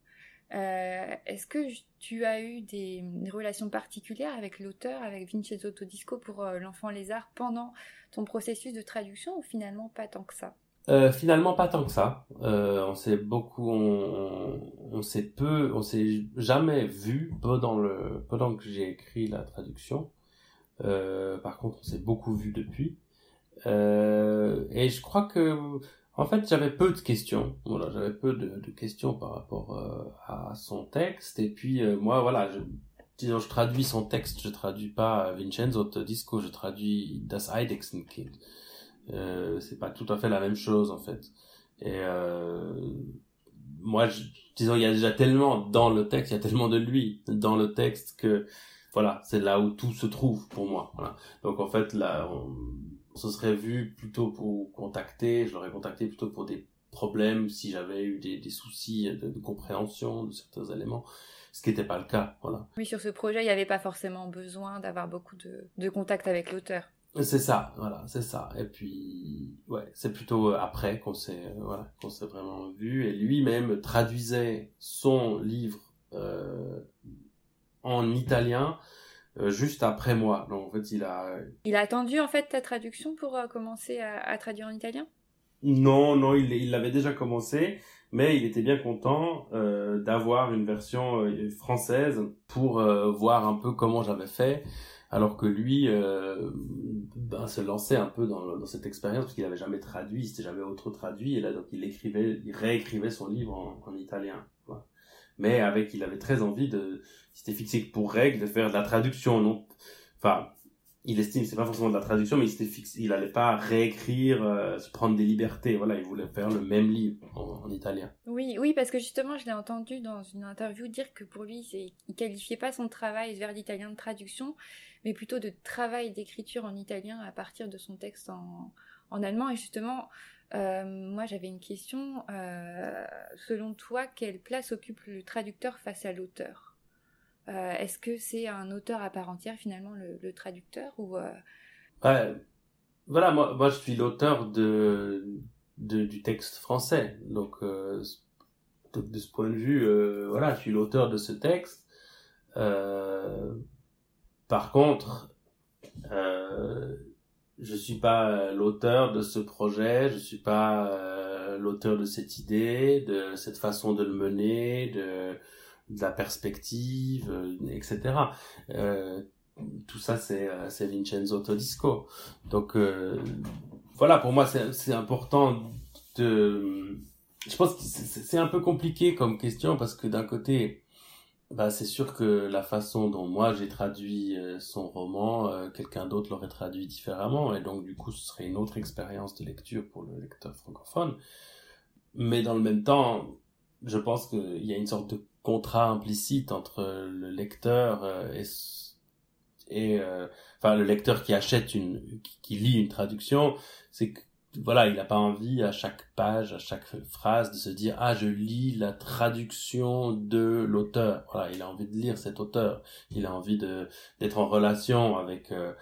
A: Est-ce que tu as eu des relations particulières avec l'auteur, avec Vincenzo Todisco pour L'Enfant Lézard pendant ton processus de traduction ou finalement pas tant que ça?
B: Euh, finalement pas tant que ça. Euh, on s'est beaucoup, on, on, s'est peu, on s'est jamais vu pendant le pendant que j'ai écrit la traduction. Euh, par contre, on s'est beaucoup vu depuis. Euh, et je crois que, en fait, j'avais peu de questions. Voilà, j'avais peu de, de, questions par rapport euh, à son texte. Et puis moi, voilà, je, disons, je traduis son texte. Je traduis pas Vincenzo Disco. Je traduis Das Eidechsenkind. Euh, c'est pas tout à fait la même chose en fait. Et euh, moi, je, disons, il y a déjà tellement dans le texte, il y a tellement de lui dans le texte que voilà, c'est là où tout se trouve pour moi. Donc en fait, là, on, se serait vu plutôt pour contacter, je l'aurais contacté plutôt pour des problèmes, si j'avais eu des, soucis de, de, compréhension de certains éléments, ce qui n'était pas le cas. Voilà.
A: Oui, sur ce projet, il n'y avait pas forcément besoin d'avoir beaucoup de, de contact avec l'auteur.
B: C'est ça, voilà, c'est ça. Et puis, ouais, c'est plutôt euh, après qu'on s'est, euh, voilà, qu'on s'est vraiment vu. Et lui-même traduisait son livre euh, en italien euh, juste après moi. Donc en fait, il a.
A: Il a attendu en fait ta traduction pour commencer à, à, traduire en italien?
B: Non, non, il, il l'avait déjà commencé, mais il était bien content d'avoir une version française pour voir un peu comment j'avais fait alors que lui euh, ben, se lançait un peu dans, dans cette expérience parce qu'il avait jamais traduit, il s'était jamais autre traduit et là donc il écrivait, il réécrivait son livre en, en italien. Quoi. Mais avec, il avait très envie de, il s'était fixé pour règle de faire de la traduction, non, enfin il estime c'est pas forcément de la traduction mais il s'était fixé il allait pas réécrire euh, se prendre des libertés. Voilà il voulait faire le même livre en, en italien.
A: Oui oui parce que justement je l'ai entendu dans une interview dire que pour lui c'est il qualifiait pas son travail vers l'italien de traduction mais plutôt de travail d'écriture en italien à partir de son texte en, en allemand. Et justement euh, moi j'avais une question euh, selon toi quelle place occupe le traducteur face à l'auteur? Euh, Est-ce que c'est un auteur à part entière finalement le, traducteur ou euh...
B: Voilà, moi, je suis l'auteur de, du texte français, donc euh, de ce point de vue, voilà, je suis l'auteur de ce texte. Par contre, je suis pas l'auteur de ce projet, je suis pas l'auteur de cette idée, de cette façon de le mener, de de la perspective, euh, etc. Euh, tout ça, c'est euh, c'est Vincenzo Todisco. Donc voilà, pour moi, c'est important de. Je pense que c'est un peu compliqué comme question parce que d'un côté, bah, c'est sûr que la façon dont moi j'ai traduit son roman, quelqu'un d'autre l'aurait traduit différemment, et donc du coup ce serait une autre expérience de lecture pour le lecteur francophone. Mais dans le même temps, je pense qu'il y a une sorte de contrat implicite entre le lecteur et, et euh, enfin le lecteur qui achète une qui lit une traduction c'est que voilà il n'a pas envie à chaque page à chaque phrase de se dire ah je lis la traduction de l'auteur. Voilà il a envie de lire cet auteur. Il a envie de d'être en relation avec euh,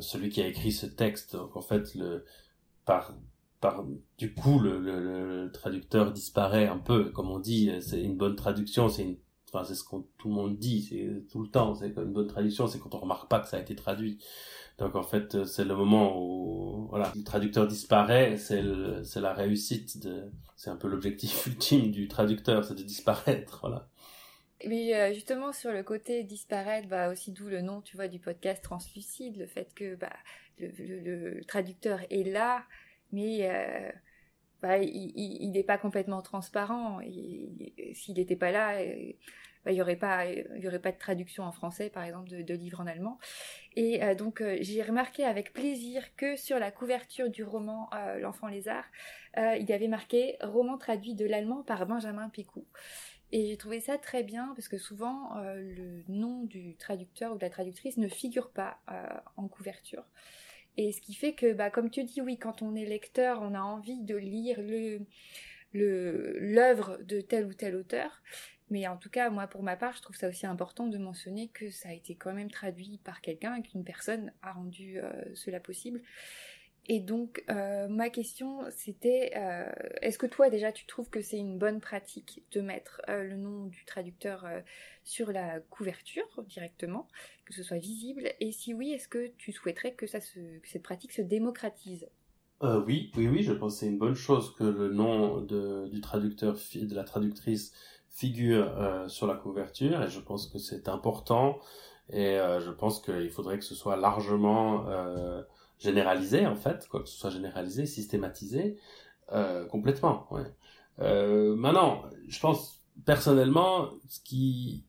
B: celui qui a écrit ce texte. Donc en fait le par par du coup le, traducteur disparaît un peu. Comme on dit c'est une bonne traduction c'est enfin c'est ce que tout le monde dit c'est tout le temps c'est une bonne traduction c'est quand on remarque pas que ça a été traduit. Donc en fait c'est le moment où voilà le traducteur disparaît c'est c'est la réussite de c'est un peu l'objectif [LAUGHS] ultime du traducteur c'est de disparaître voilà.
A: Mais euh, justement sur le côté disparaître, bah aussi d'où le nom, tu vois, du podcast translucide, le fait que bah le traducteur est là, mais euh, bah, il n'est pas complètement transparent. S'il n'était pas là, euh, bah, il n'y aurait pas, de traduction en français, par exemple, de, de livres en allemand. Et euh, donc j'ai remarqué avec plaisir que sur la couverture du roman L'enfant lézard, il y avait marqué roman traduit de l'allemand par Benjamin Picou. Et j'ai trouvé ça très bien parce que souvent le nom du traducteur ou de la traductrice ne figure pas en couverture. Et ce qui fait que, bah, comme tu dis, oui, quand on est lecteur, on a envie de lire le l'œuvre de tel ou tel auteur. Mais en tout cas, moi, pour ma part, je trouve ça aussi important de mentionner que ça a été quand même traduit par quelqu'un qu'une personne a rendu euh, cela possible. Et donc, euh, ma question, c'était, euh, est-ce que toi déjà tu trouves que c'est une bonne pratique de mettre euh, le nom du traducteur sur la couverture directement, que ce soit visible? Et si oui, est-ce que tu souhaiterais que, ça se, cette pratique se démocratise?
B: Oui, oui, oui, je pense que c'est une bonne chose que le nom de, du traducteur, de la traductrice figure sur la couverture, et je pense que c'est important, et je pense qu'il faudrait que ce soit largement généralisé en fait, quoi que ce soit généralisé, systématisé, euh, complètement. Ouais. Euh, maintenant, je pense personnellement, ce qui,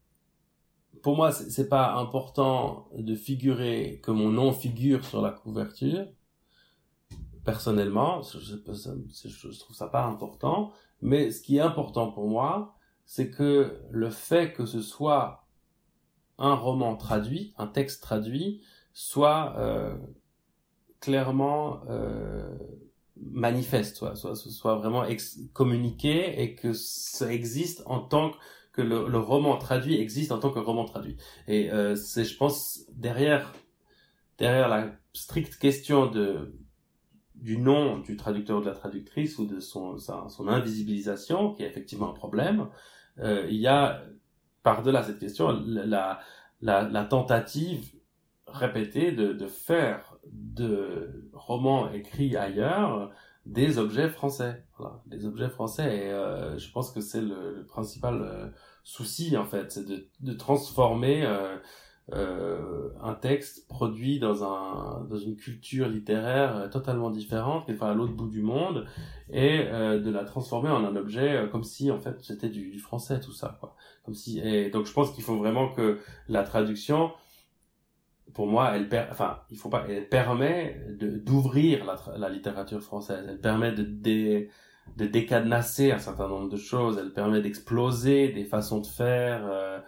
B: pour moi, c'est pas important de figurer que mon nom figure sur la couverture. Personnellement, je, je, trouve ça pas important. Mais ce qui est important pour moi, c'est que le fait que ce soit un roman traduit, un texte traduit, soit euh, clairement euh, manifeste, soit, vraiment communiqué et que ça existe en tant que, le, roman traduit existe en tant que roman traduit. Et euh, c'est, je pense, derrière, derrière la stricte question de du nom du traducteur ou de la traductrice ou de son, son invisibilisation, qui est effectivement un problème, euh, il y a par-delà cette question la, tentative répétée de faire de romans écrits ailleurs des objets français, voilà, des objets français. Et euh, je pense que c'est le, principal euh, souci en fait, c'est de, de transformer euh, euh, un texte produit dans un dans une culture littéraire euh, totalement différente, est à l'autre bout du monde, et euh, de la transformer en un objet comme si en fait c'était du, du, français tout ça, quoi. Comme si et donc je pense qu'il faut vraiment que la traduction pour moi, elle per... enfin, il faut pas, elle permet d'ouvrir la, la, littérature française. Elle permet de, de, de décadenasser un certain nombre de choses. Elle permet d'exploser des façons de faire, euh,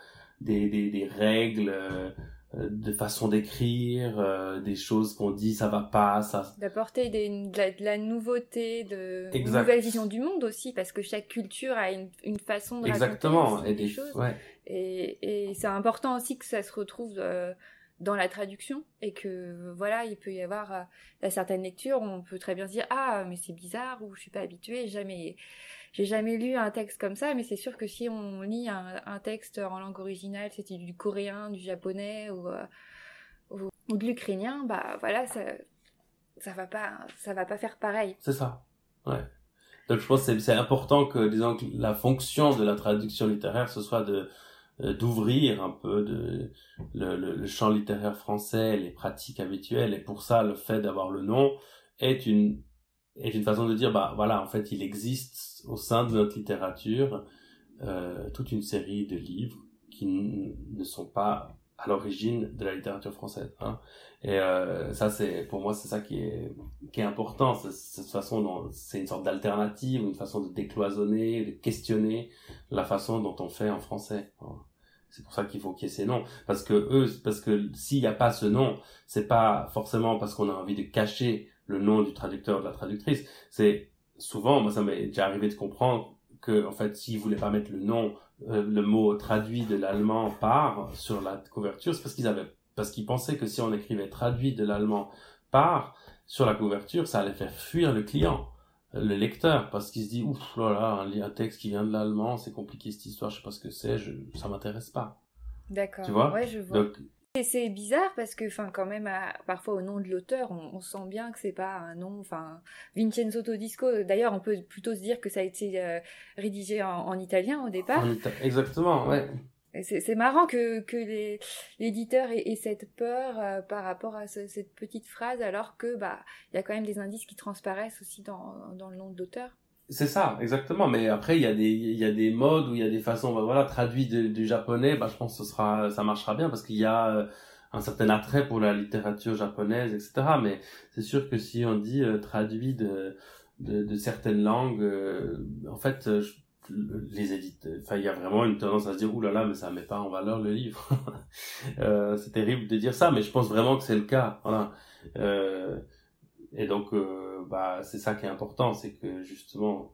B: des, des, des, règles, euh, de façon d'écrire, euh, des choses qu'on dit ça va pas, ça.
A: D'apporter de, de, la nouveauté, de une nouvelle vision du monde aussi, parce que chaque culture a une, une façon de
B: Exactement.
A: et des, choses. Ouais. Et, et c'est important aussi que ça se retrouve dans la traduction et que voilà il peut y avoir à euh, certaines lectures on peut très bien se dire ah mais c'est bizarre ou je suis pas habituée jamais j'ai jamais lu un texte comme ça mais c'est sûr que si on lit un, texte en langue originale c'était du coréen du japonais ou, euh, ou, de l'ukrainien bah voilà ça ça va pas ça va pas faire pareil.
B: C'est ça. Ouais. Donc je pense c'est important que disons que la fonction de la traduction littéraire ce soit de d'ouvrir un peu le, champ littéraire français, les pratiques habituelles. Et pour ça, le fait d'avoir le nom est une, est une façon de dire, bah voilà, en fait, il existe au sein de notre littérature euh, toute une série de livres qui ne sont pas à l'origine de la littérature française. Hein. Et euh, ça, c'est pour moi, c'est ça qui est qui est important. Cette façon, c'est une sorte d'alternative, une façon de décloisonner, de questionner la façon dont on fait en français. Hein. C'est pour ça qu'il faut qu'il y ait ces noms, parce que eux, parce que s'il n'y a pas ce nom, c'est pas forcément parce qu'on a envie de cacher le nom du traducteur de la traductrice. C'est souvent, moi, ça m'est déjà arrivé de comprendre que, en fait, s'ils voulaient pas mettre le nom euh, le mot traduit de l'allemand par sur la couverture, c'est parce qu'ils avaient, parce qu'ils pensaient que si on écrivait traduit de l'allemand par sur la couverture, ça allait faire fuir le client, le lecteur, parce qu'il se dit ouf, là un, texte qui vient de l'allemand, c'est compliqué cette histoire, je sais pas ce que c'est, je, ça m'intéresse pas.
A: D'accord. Tu vois? Ouais, je vois. C'est bizarre parce que, enfin, quand même, parfois au nom de l'auteur, on, sent bien que c'est pas un nom. Enfin, Vincenzo Todisco. D'ailleurs, on peut plutôt se dire que ça a été euh, rédigé en, italien au départ.
B: Exactement, ouais.
A: C'est marrant que, que l'éditeur ait, cette peur euh, par rapport à cette petite phrase, alors que bah il y a quand même des indices qui transparaissent aussi dans, dans le nom de l'auteur.
B: C'est ça, exactement. Mais après, il y a des, il y a des modes où il y a des façons, bah, voilà, traduit du japonais, bah, je pense que ce sera, ça marchera bien parce qu'il y a euh, un certain attrait pour la littérature japonaise, etc. Mais c'est sûr que si on dit euh, traduit de, de, de, certaines langues, euh, en fait, les éditeurs, enfin, il y a vraiment une tendance à se dire, oulala, là, mais ça met pas en valeur le livre. [LAUGHS] c'est terrible de dire ça, mais je pense vraiment que c'est le cas. Voilà. Et donc, bah, c'est ça qui est important, c'est que justement,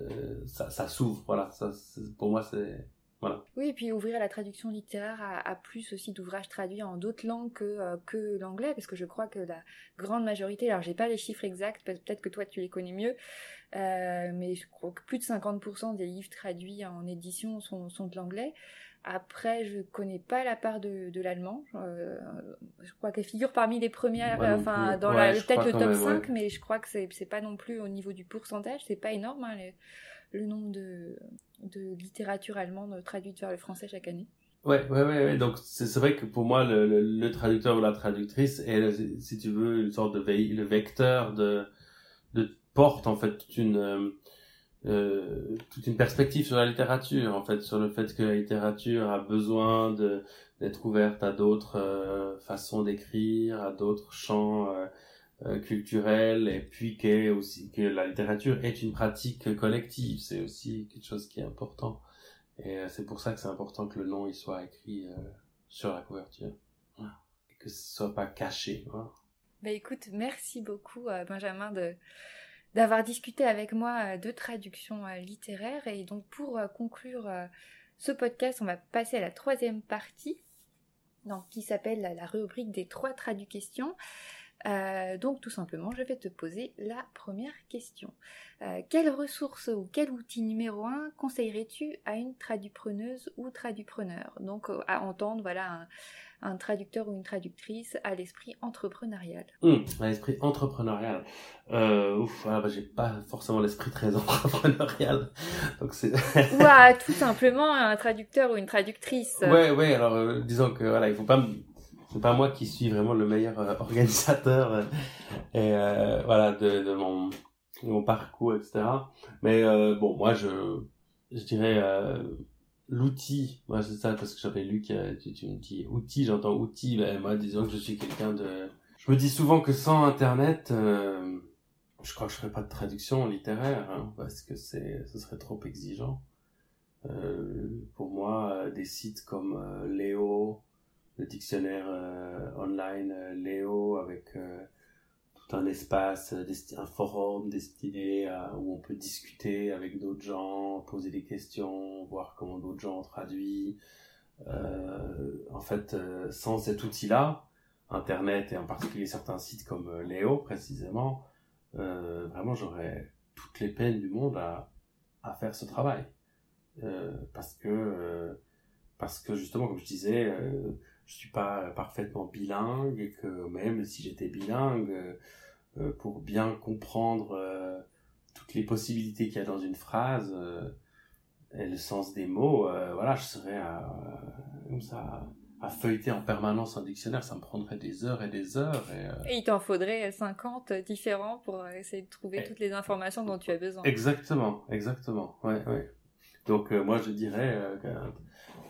B: euh, ça, s'ouvre. Voilà, ça, pour moi, c'est. Voilà.
A: Oui, et puis ouvrir la traduction littéraire à, plus aussi d'ouvrages traduits en d'autres langues que, euh, que l'anglais, parce que je crois que la grande majorité, alors j'ai pas les chiffres exacts, peut-être que toi tu les connais mieux, euh, mais je crois que plus de 50% des livres traduits en édition sont, sont de l'anglais. Après, je connais pas la part de, de l'allemand. Euh, je crois qu'elle figure parmi les premières, enfin dans la peut-être le top 5, mais je crois que c'est pas non plus au niveau du pourcentage, c'est pas énorme hein, le, nombre de de littérature allemande traduite vers le français chaque année.
B: Ouais, ouais, ouais, ouais. Donc c'est vrai que pour moi le, le, traducteur ou la traductrice est, si tu veux, une sorte de le vecteur de de porte en fait une euh, toute une perspective sur la littérature, en fait, sur le fait que la littérature a besoin d'être ouverte à d'autres euh, façons d'écrire, à d'autres champs euh, culturels, et puis qu'est aussi que la littérature est une pratique collective. C'est aussi quelque chose qui est important, et c'est pour ça que c'est important que le nom il soit écrit sur la couverture, et que ce soit pas caché.
A: Bah écoute, merci beaucoup Benjamin de d'avoir discuté avec moi de traduction littéraire. Et donc pour conclure ce podcast, on va passer à la troisième partie, donc, qui s'appelle la rubrique des trois traductions. Euh, donc tout simplement, je vais te poser la première question. Euh, quelle ressource ou quel outil numéro un conseillerais-tu à une tradupreneuse ou tradupreneur? Donc euh, à entendre voilà traducteur ou une traductrice à l'esprit entrepreneurial.
B: Hum, à l'esprit entrepreneurial. ouf, voilà, bah, j'ai pas forcément l'esprit très [LAUGHS] entrepreneurial. Donc c'est.
A: ou [LAUGHS] tout simplement un traducteur ou une traductrice.
B: Ouais, ouais. Alors disons que voilà, il faut pas c'est pas moi qui suis vraiment le meilleur euh, organisateur euh, et euh, voilà de, de, mon, mon parcours etc mais bon moi je je dirais l'outil. Moi c'est ça parce que j'appelle Luc tu, tu, me dis outil j'entends outil ben moi disons que je suis quelqu'un de je me dis souvent que sans internet je crois que je ferais pas de traduction littéraire hein, parce que c'est ce serait trop exigeant. Pour moi des sites comme Léo le dictionnaire euh, online euh, Léo avec euh, un espace, un forum destiné à, où on peut discuter avec d'autres gens, poser des questions, voir comment d'autres gens ont traduit. en fait, sans cet outil-là, Internet et en particulier certains sites comme Léo précisément, vraiment j'aurais toutes les peines du monde à, à faire ce travail. parce que parce que justement comme je disais je suis pas parfaitement bilingue et que même si j'étais bilingue, euh, euh, pour bien comprendre euh, toutes les possibilités qu'il y a dans une phrase et le sens des mots, voilà, je serais à, comme ça à feuilleter en permanence un dictionnaire, ça me prendrait des heures et des heures.
A: Et, il t'en faudrait 50 différents pour essayer de trouver toutes les informations dont tu as besoin.
B: Exactement, exactement. Ouais, ouais. Donc moi je dirais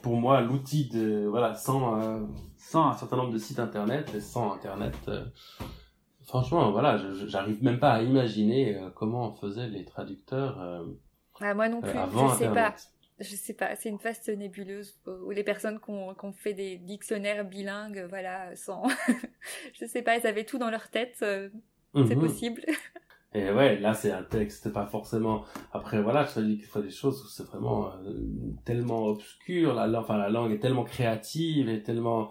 B: pour moi l'outil de voilà sans euh, sans un certain nombre de sites internet et sans internet euh, franchement voilà j'arrive même pas à imaginer euh, comment on faisait les traducteurs
A: ah, moi non plus je sais pas. je sais pas c'est une vaste nébuleuse où les personnes qui ont, fait des dictionnaires bilingues voilà sans [LAUGHS] je sais pas elles avaient tout dans leur tête c'est mhm. possible [LAUGHS]
B: et ouais, là, c'est un texte pas forcément. Après, voilà, je te dis qu'il faut des choses où c'est vraiment euh, tellement obscur. La, enfin, la langue est tellement créative et tellement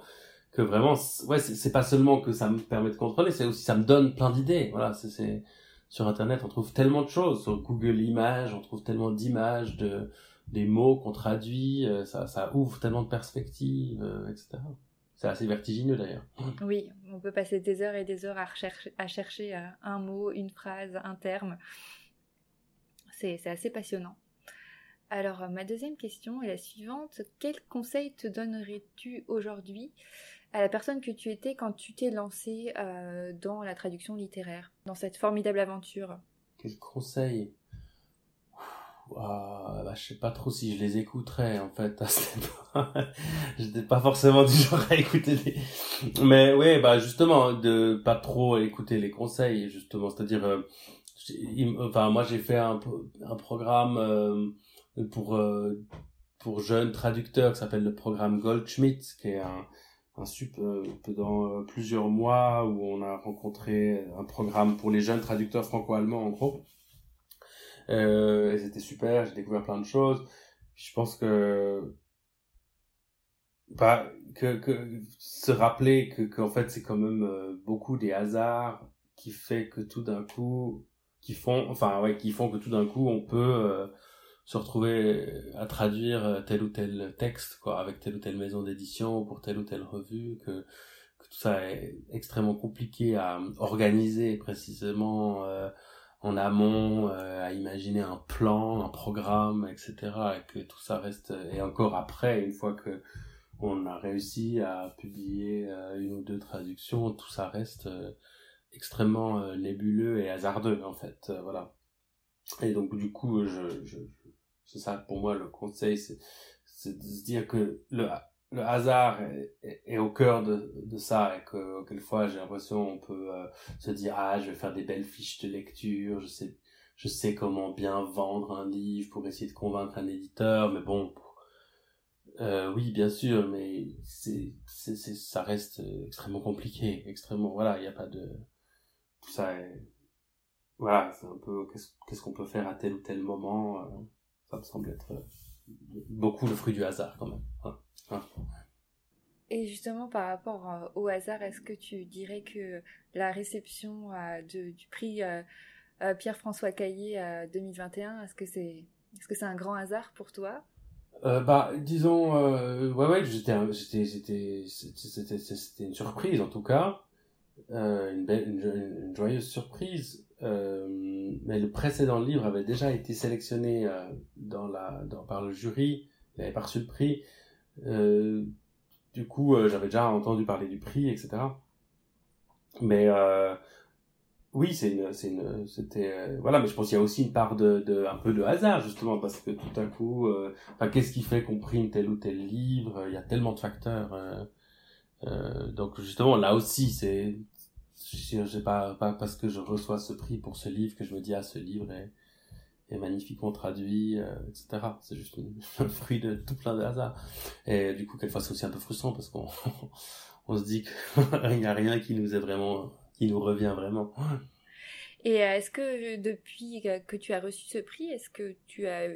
B: que vraiment, ouais, c'est pas seulement que ça me permet de contrôler, c'est aussi ça me donne plein d'idées. Voilà, c'est sur Internet, on trouve tellement de choses. Sur Google Images, on trouve tellement d'images, de des mots qu'on traduit. Euh, ça, ça ouvre tellement de perspectives, euh, etc. C'est assez vertigineux d'ailleurs.
A: Oui, on peut passer des heures et des heures à, rechercher, à chercher euh, un mot, une phrase, un terme. C'est assez passionnant. Alors, ma deuxième question est la suivante. Quel conseil te donnerais-tu aujourd'hui à la personne que tu étais quand tu t'es lancé euh, dans la traduction littéraire, dans cette formidable aventure?
B: Quel conseil? Ah, bah, je sais pas trop si je les écouterais en fait [LAUGHS] j'étais pas forcément du genre à écouter les [LAUGHS] mais ouais bah justement de pas trop écouter les conseils justement. C'est-à-dire euh, enfin moi j'ai fait un, un programme euh, pour euh, pour jeunes traducteurs qui s'appelle le programme Goldschmidt qui est un un sup dans plusieurs mois où on a rencontré un programme pour les jeunes traducteurs franco-allemands en gros euh, c'était super, j'ai découvert plein de choses. Je pense que bah, que, que se rappeler que qu'en fait c'est quand même euh, beaucoup des hasards qui fait que tout d'un coup qui font enfin ouais qui font que tout d'un coup on peut euh, se retrouver à traduire tel ou tel texte quoi avec telle ou telle maison d'édition pour telle ou telle revue que, que tout ça est extrêmement compliqué à organiser précisément euh, en amont euh, à imaginer un plan, un programme, etc. Et que tout ça reste et encore après, une fois que on a réussi à publier euh, une ou deux traductions, tout ça reste euh, extrêmement nébuleux et hasardeux en fait, voilà. Et donc du coup, je, je, c'est ça pour moi le conseil, c'est de se dire que le le hasard est, au cœur de, de, ça et que quelquefois j'ai l'impression on peut euh, se dire ah je vais faire des belles fiches de lecture je sais je sais comment bien vendre un livre pour essayer de convaincre un éditeur mais bon euh, oui bien sûr mais c'est c'est ça reste extrêmement compliqué extrêmement voilà il n'y a pas de ça voilà, c'est un peu qu'est-ce qu'on peut faire à tel ou tel moment. ça me semble être beaucoup le fruit du hasard quand même.
A: Et justement, par rapport au hasard, est-ce que tu dirais que la réception de, du prix Pierre-François Caillé 2021, est-ce que c'est est-ce que c'est un grand hasard pour toi?
B: Euh, bah, disons, euh, ouais, ouais, c'était, une surprise en tout cas, euh, une, belle, une, joyeuse surprise. Euh, mais le précédent livre avait déjà été sélectionné euh, dans la, dans, par le jury, il avait pas reçu le prix. Euh, du coup, j'avais déjà entendu parler du prix, etc. Mais oui, c'est une, c'est une, c'était, euh, voilà, mais je pense qu'il y a aussi une part de, de, un peu de hasard, justement, parce que tout à coup, euh, qu'est-ce qui fait qu'on prime tel ou tel livre? Il y a tellement de facteurs, euh, euh donc justement, là aussi, c'est, je pas, pas parce que je reçois ce prix pour ce livre que je me dis, ah, ce livre est magnifiquement traduit, etc. C'est juste [LAUGHS] un fruit de tout plein de hasard. Et du coup, quelquefois, c'est aussi un peu frustrant parce qu'on, [LAUGHS] on se dit qu'il [LAUGHS] n'y a rien qui nous est vraiment qui nous revient vraiment.
A: Et euh, est-ce que euh, depuis que tu as reçu ce prix, est-ce que tu as,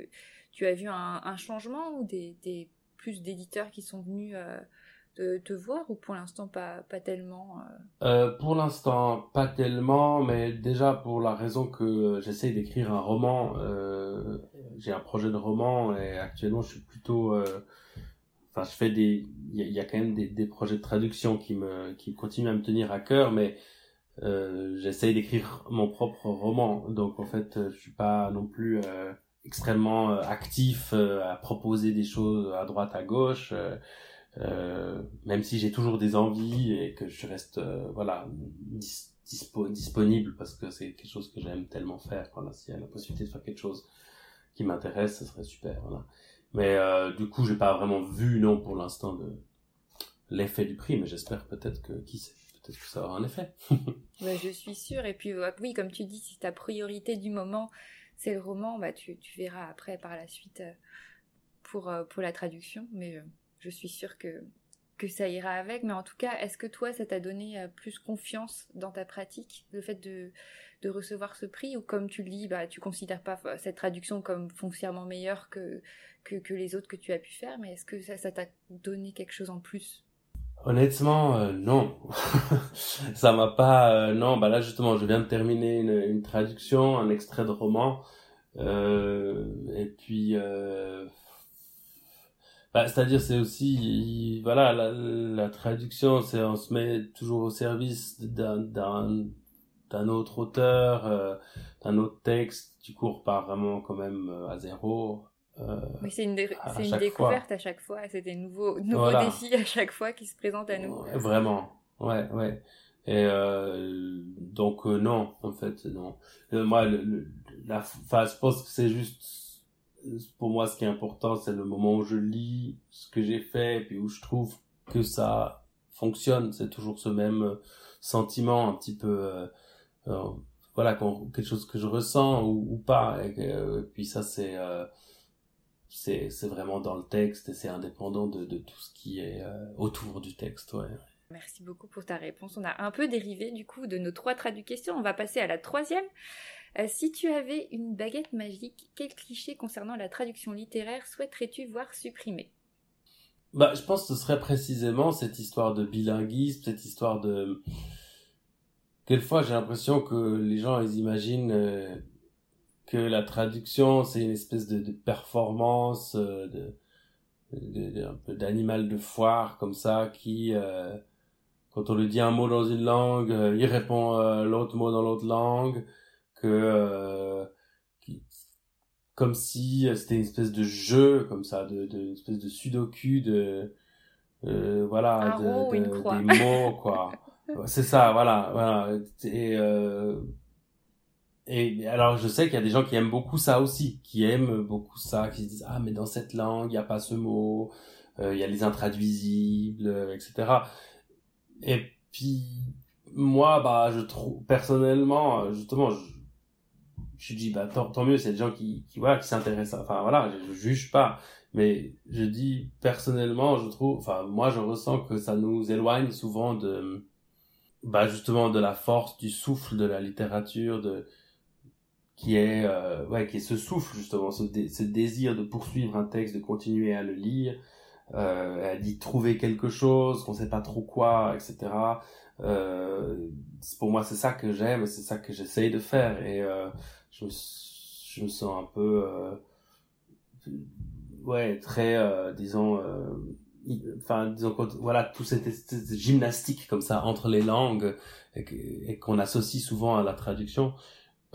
A: tu as vu un, changement ou des, plus d'éditeurs qui sont venus euh, te, voir ou pour l'instant pas, pas tellement
B: Pour l'instant pas tellement, mais déjà pour la raison que j'essaye d'écrire un roman, j'ai un projet de roman et actuellement je suis plutôt enfin je fais des il y, a quand même des, des projets de traduction qui me qui continuent à me tenir à cœur mais euh, j'essaye d'écrire mon propre roman. Donc en fait, je suis pas non plus euh, extrêmement euh, actif à proposer des choses à droite, à gauche. Même si j'ai toujours des envies et que je reste voilà disponible parce que c'est quelque chose que j'aime tellement faire. Voilà, s'il y a la possibilité de faire quelque chose qui m'intéresse, ce serait super. Voilà. Mais du coup, j'ai pas vraiment vu non pour l'instant l'effet du prix, mais j'espère peut-être que qui sait peut-être que ça aura un effet. [LAUGHS]
A: je suis sûre. Et puis, oui, comme tu dis, si ta priorité du moment, c'est le roman, bah, tu, tu, verras après par la suite euh, pour, euh, pour la traduction. Mais euh, je suis sûre que, que ça ira avec. Mais en tout cas, est-ce que toi, ça t'a donné plus confiance dans ta pratique, le fait de, de recevoir ce prix? Ou comme tu le dis, bah, tu considères pas cette traduction comme foncièrement meilleure que, que, les autres que tu as pu faire. Mais est-ce que ça t'a donné quelque chose en plus?
B: Honnêtement, euh, non. [LAUGHS] ça m'a pas... Euh, non, bah là justement, je viens de terminer une, traduction, un extrait de roman. Euh, et puis... Euh, bah, C'est-à-dire, c'est aussi... Voilà, la, la traduction, c'est on se met toujours au service d'un d'un autre auteur, d'un autre texte. Du coup, on repart vraiment quand même à zéro.
A: Euh, c'est une, une découverte à chaque fois, c'est des nouveaux, nouveaux défis à chaque fois qui se présentent à nous.
B: vraiment, ouais, ouais. Et euh, donc euh, non, en fait, non. moi, le, la phase, je pense que c'est juste, pour moi, ce qui est important, c'est le moment où je lis ce que j'ai fait, et puis où je trouve que ça fonctionne. C'est toujours ce même sentiment, un petit peu, voilà, quelque chose que je ressens ou, pas. Et, puis ça, c'est c'est vraiment dans le texte et c'est indépendant de, tout ce qui est euh, autour du texte.
A: Merci beaucoup pour ta réponse. On a un peu dérivé du coup de nos trois traductions. On va passer à la troisième. Euh, si tu avais une baguette magique, quel cliché concernant la traduction littéraire souhaiterais-tu voir supprimé
B: Bah, je pense que ce serait précisément cette histoire de bilinguisme, cette histoire de. Quelquefois, j'ai l'impression que les gens, ils imaginent euh, que la traduction c'est une espèce de, performance euh, de, un peu d'animal de foire comme ça qui quand on lui dit un mot dans une langue il répond l'autre mot dans l'autre langue que qui, comme si c'était une espèce de jeu comme ça de, de une espèce de sudoku de voilà de, des mots quoi. [LAUGHS] C'est ça voilà voilà. Et et alors, je sais qu'il y a des gens qui aiment beaucoup ça aussi, qui aiment beaucoup ça, qui se disent ah mais dans cette langue il n'y a pas ce mot, euh, il y a les intraduisibles, euh, etc. Et puis moi bah je trouve personnellement euh, justement je, je dis bah tant, tant mieux c'est des gens qui, qui voilà qui s'intéressent enfin voilà je, je, juge pas mais je dis personnellement je trouve enfin moi je ressens que ça nous éloigne souvent de bah justement de la force du souffle de la littérature de qui est euh, ouais qui est ce souffle justement ce, désir de poursuivre un texte de continuer à le lire euh, d'y trouver quelque chose qu'on sait pas trop quoi etc euh, pour moi c'est ça que j'aime c'est ça que j'essaye de faire et euh, je je me sens un peu euh, ouais très euh, disons enfin disons voilà tout cette, cette, gymnastique comme ça entre les langues et qu'on associe souvent à la traduction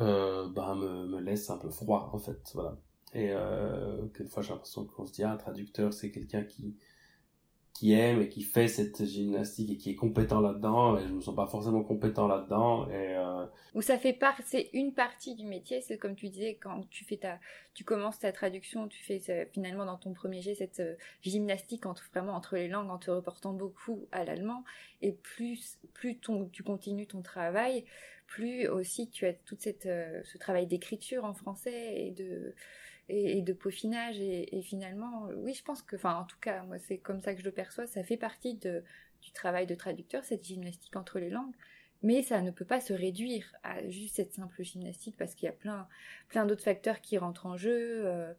B: euh, bah, me, me laisse un peu froid en fait voilà. Et euh, quelquefois j'ai l'impression qu'on se dit ah, un traducteur c'est quelqu'un qui qui aime et qui fait cette gymnastique et qui est compétent là-dedans et je me sens pas forcément compétent là-dedans euh...
A: ou ça fait part c'est une partie du métier c'est comme tu disais quand tu fais ta tu commences ta traduction tu fais euh, finalement dans ton premier jet cette euh, gymnastique entre vraiment entre les langues en te reportant beaucoup à l'allemand et plus plus tu continues ton travail plus aussi tu as toute cette ce travail d'écriture en français et de et, de peaufinage. Et, finalement oui je pense que enfin en tout cas moi c'est comme ça que je le perçois. Ça fait partie de du travail de traducteur cette gymnastique entre les langues. Mais ça ne peut pas se réduire à juste cette simple gymnastique parce qu'il y a plein plein d'autres facteurs qui rentrent en jeu. Euh,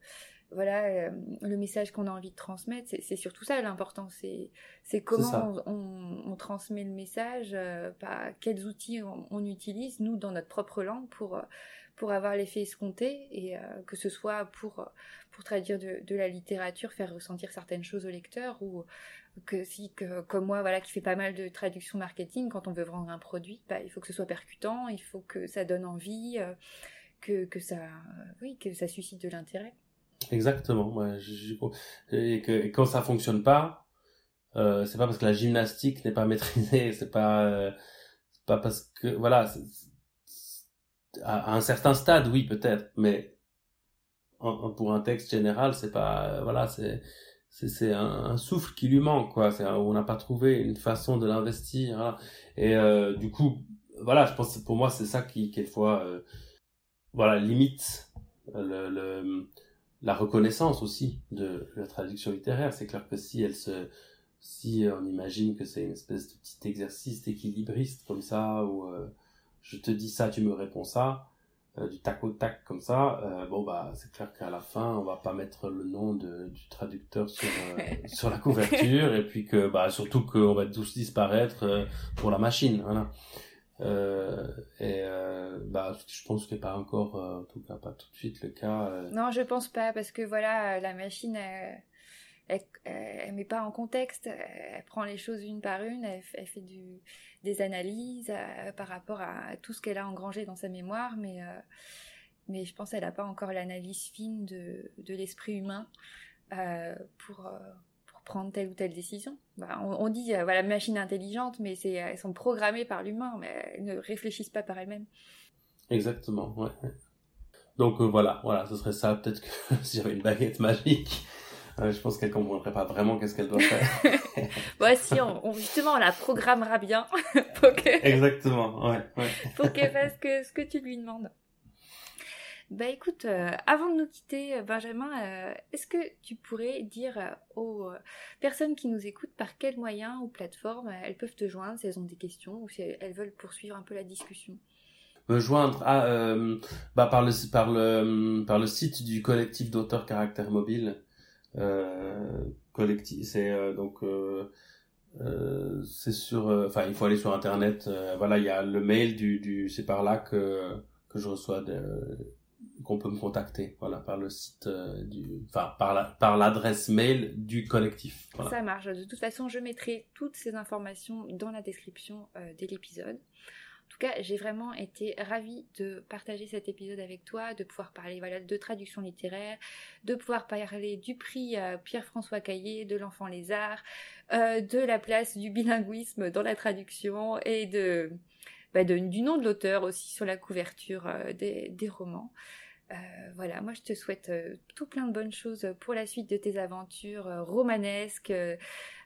A: voilà euh, le message qu'on a envie de transmettre c'est surtout ça l'important. C'est comment on, on, transmet le message euh, quels outils on, on, utilise nous dans notre propre langue pour pour avoir l'effet escompté et euh, que ce soit pour pour traduire de, la littérature, faire ressentir certaines choses au lecteur ou que si que, comme moi voilà qui fait pas mal de traduction marketing quand on veut vendre un produit, bah, il faut que ce soit percutant, il faut que ça donne envie, euh, que que ça oui que ça suscite de l'intérêt.
B: Exactement. Et, que, quand ça fonctionne pas, euh, c'est pas parce que la gymnastique n'est pas maîtrisée, c'est pas euh, pas parce que voilà à, un certain stade, oui, peut-être, mais pour un texte général, c'est pas, euh, voilà, c'est, c'est, un, souffle qui lui manque, quoi. C'est, on n'a pas trouvé une façon de l'investir. Et euh, du coup, voilà, je pense que pour moi, c'est ça qui, quelquefois, euh, voilà, limite le, la reconnaissance aussi de la traduction littéraire. C'est clair que si elle se, si on imagine que c'est une espèce de petit exercice équilibriste comme ça, ou je te dis ça, tu me réponds ça, euh, du tac au tac comme ça, euh, bon bah c'est clair qu'à la fin on va pas mettre le nom de, du traducteur sur euh, [LAUGHS] sur la couverture et puis que bah surtout qu'on va tous disparaître pour la machine, voilà. et bah je pense que pas encore, en tout cas pas tout de suite le cas.
A: Non, je pense pas parce que voilà la machine elle, elle, met pas en contexte, elle prend les choses une par une, elle, fait des analyses euh, par rapport à tout ce qu'elle a engrangé dans sa mémoire, mais, euh, je pense qu'elle n'a pas encore l'analyse fine de, l'esprit humain euh, pour, prendre telle ou telle décision. On, dit voilà machine intelligente, mais elles sont programmées par l'humain, mais elles ne réfléchissent pas par elles-mêmes.
B: Exactement, ouais. Donc voilà, voilà, ce serait ça. Peut-être que [LAUGHS] si j'avais une baguette magique, je pense qu'elle comprendrait pas vraiment qu'est-ce qu'elle doit faire. [LAUGHS]
A: Voici, on, justement, on la programmera bien [LAUGHS] pour que...
B: Exactement, ouais. ouais. [LAUGHS]
A: pour qu'elle fasse que, ce que tu lui demandes. Bah écoute, euh, avant de nous quitter, Benjamin, euh, est-ce que tu pourrais dire euh, aux personnes qui nous écoutent par quels moyens ou plateformes elles peuvent te joindre si elles ont des questions ou si elles veulent poursuivre un peu la discussion?
B: Me joindre à, bah par le par le par le site du collectif d'auteurs caractère mobile collectif. C'est euh, donc euh, c'est sur, enfin il faut aller sur internet. voilà, il y a le mail du, du c'est par là que que je reçois qu'on peut me contacter voilà par le site du enfin par la par l'adresse mail du collectif
A: ça marche de toute façon je mettrai toutes ces informations dans la description de l'épisode en tout cas, j'ai vraiment été ravie de partager cet épisode avec toi, de pouvoir parler de traduction littéraire, de pouvoir parler du prix euh, Pierre-François Caillé, de l'enfant lézard, euh, de la place du bilinguisme dans la traduction et de, bah du nom de l'auteur aussi sur la couverture euh, des, romans. Voilà, moi je te souhaite tout plein de bonnes choses pour la suite de tes aventures romanesques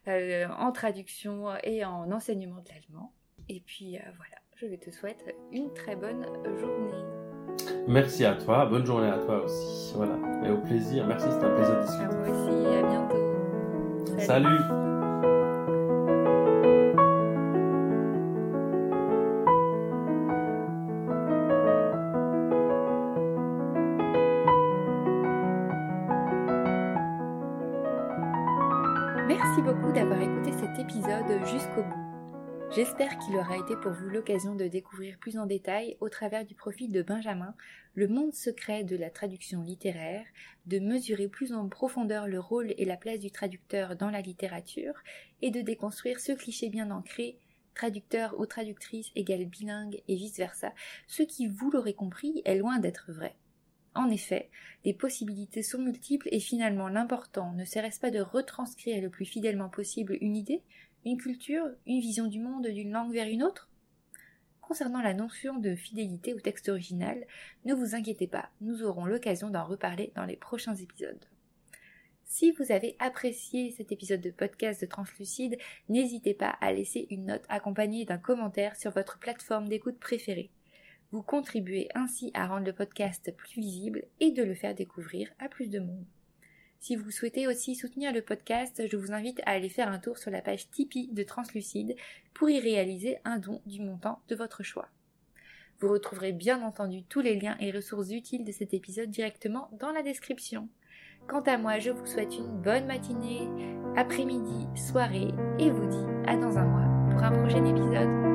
A: en traduction et en enseignement de l'allemand. Et puis voilà je te souhaite une très bonne journée.
B: Merci à toi, bonne journée à toi aussi. Voilà, et au plaisir. Merci, c'était un plaisir de discuter. À
A: moi aussi, à bientôt.
B: Salut.
A: J'espère qu'il aura été pour vous l'occasion de découvrir plus en détail, au travers du profil de Benjamin, le monde secret de la traduction littéraire, de mesurer plus en profondeur le rôle et la place du traducteur dans la littérature, et de déconstruire ce cliché bien ancré traducteur ou traductrice égale bilingue et vice-versa, ce qui, vous l'aurez compris, est loin d'être vrai. En effet, les possibilités sont multiples et finalement l'important ne serait-ce pas de retranscrire le plus fidèlement possible une idée, une culture, une vision du monde d'une langue vers une autre? Concernant la notion de fidélité au texte original, ne vous inquiétez pas, nous aurons l'occasion d'en reparler dans les prochains épisodes. Si vous avez apprécié cet épisode de podcast de Translucide, n'hésitez pas à laisser une note accompagnée d'un commentaire sur votre plateforme d'écoute préférée. Vous contribuez ainsi à rendre le podcast plus visible et de le faire découvrir à plus de monde. Si vous souhaitez aussi soutenir le podcast, je vous invite à aller faire un tour sur la page Tipeee de Translucide pour y réaliser un don du montant de votre choix. Vous retrouverez bien entendu tous les liens et ressources utiles de cet épisode directement dans la description. Quant à moi, je vous souhaite une bonne matinée, après-midi, soirée et vous dis à dans un mois pour un prochain épisode.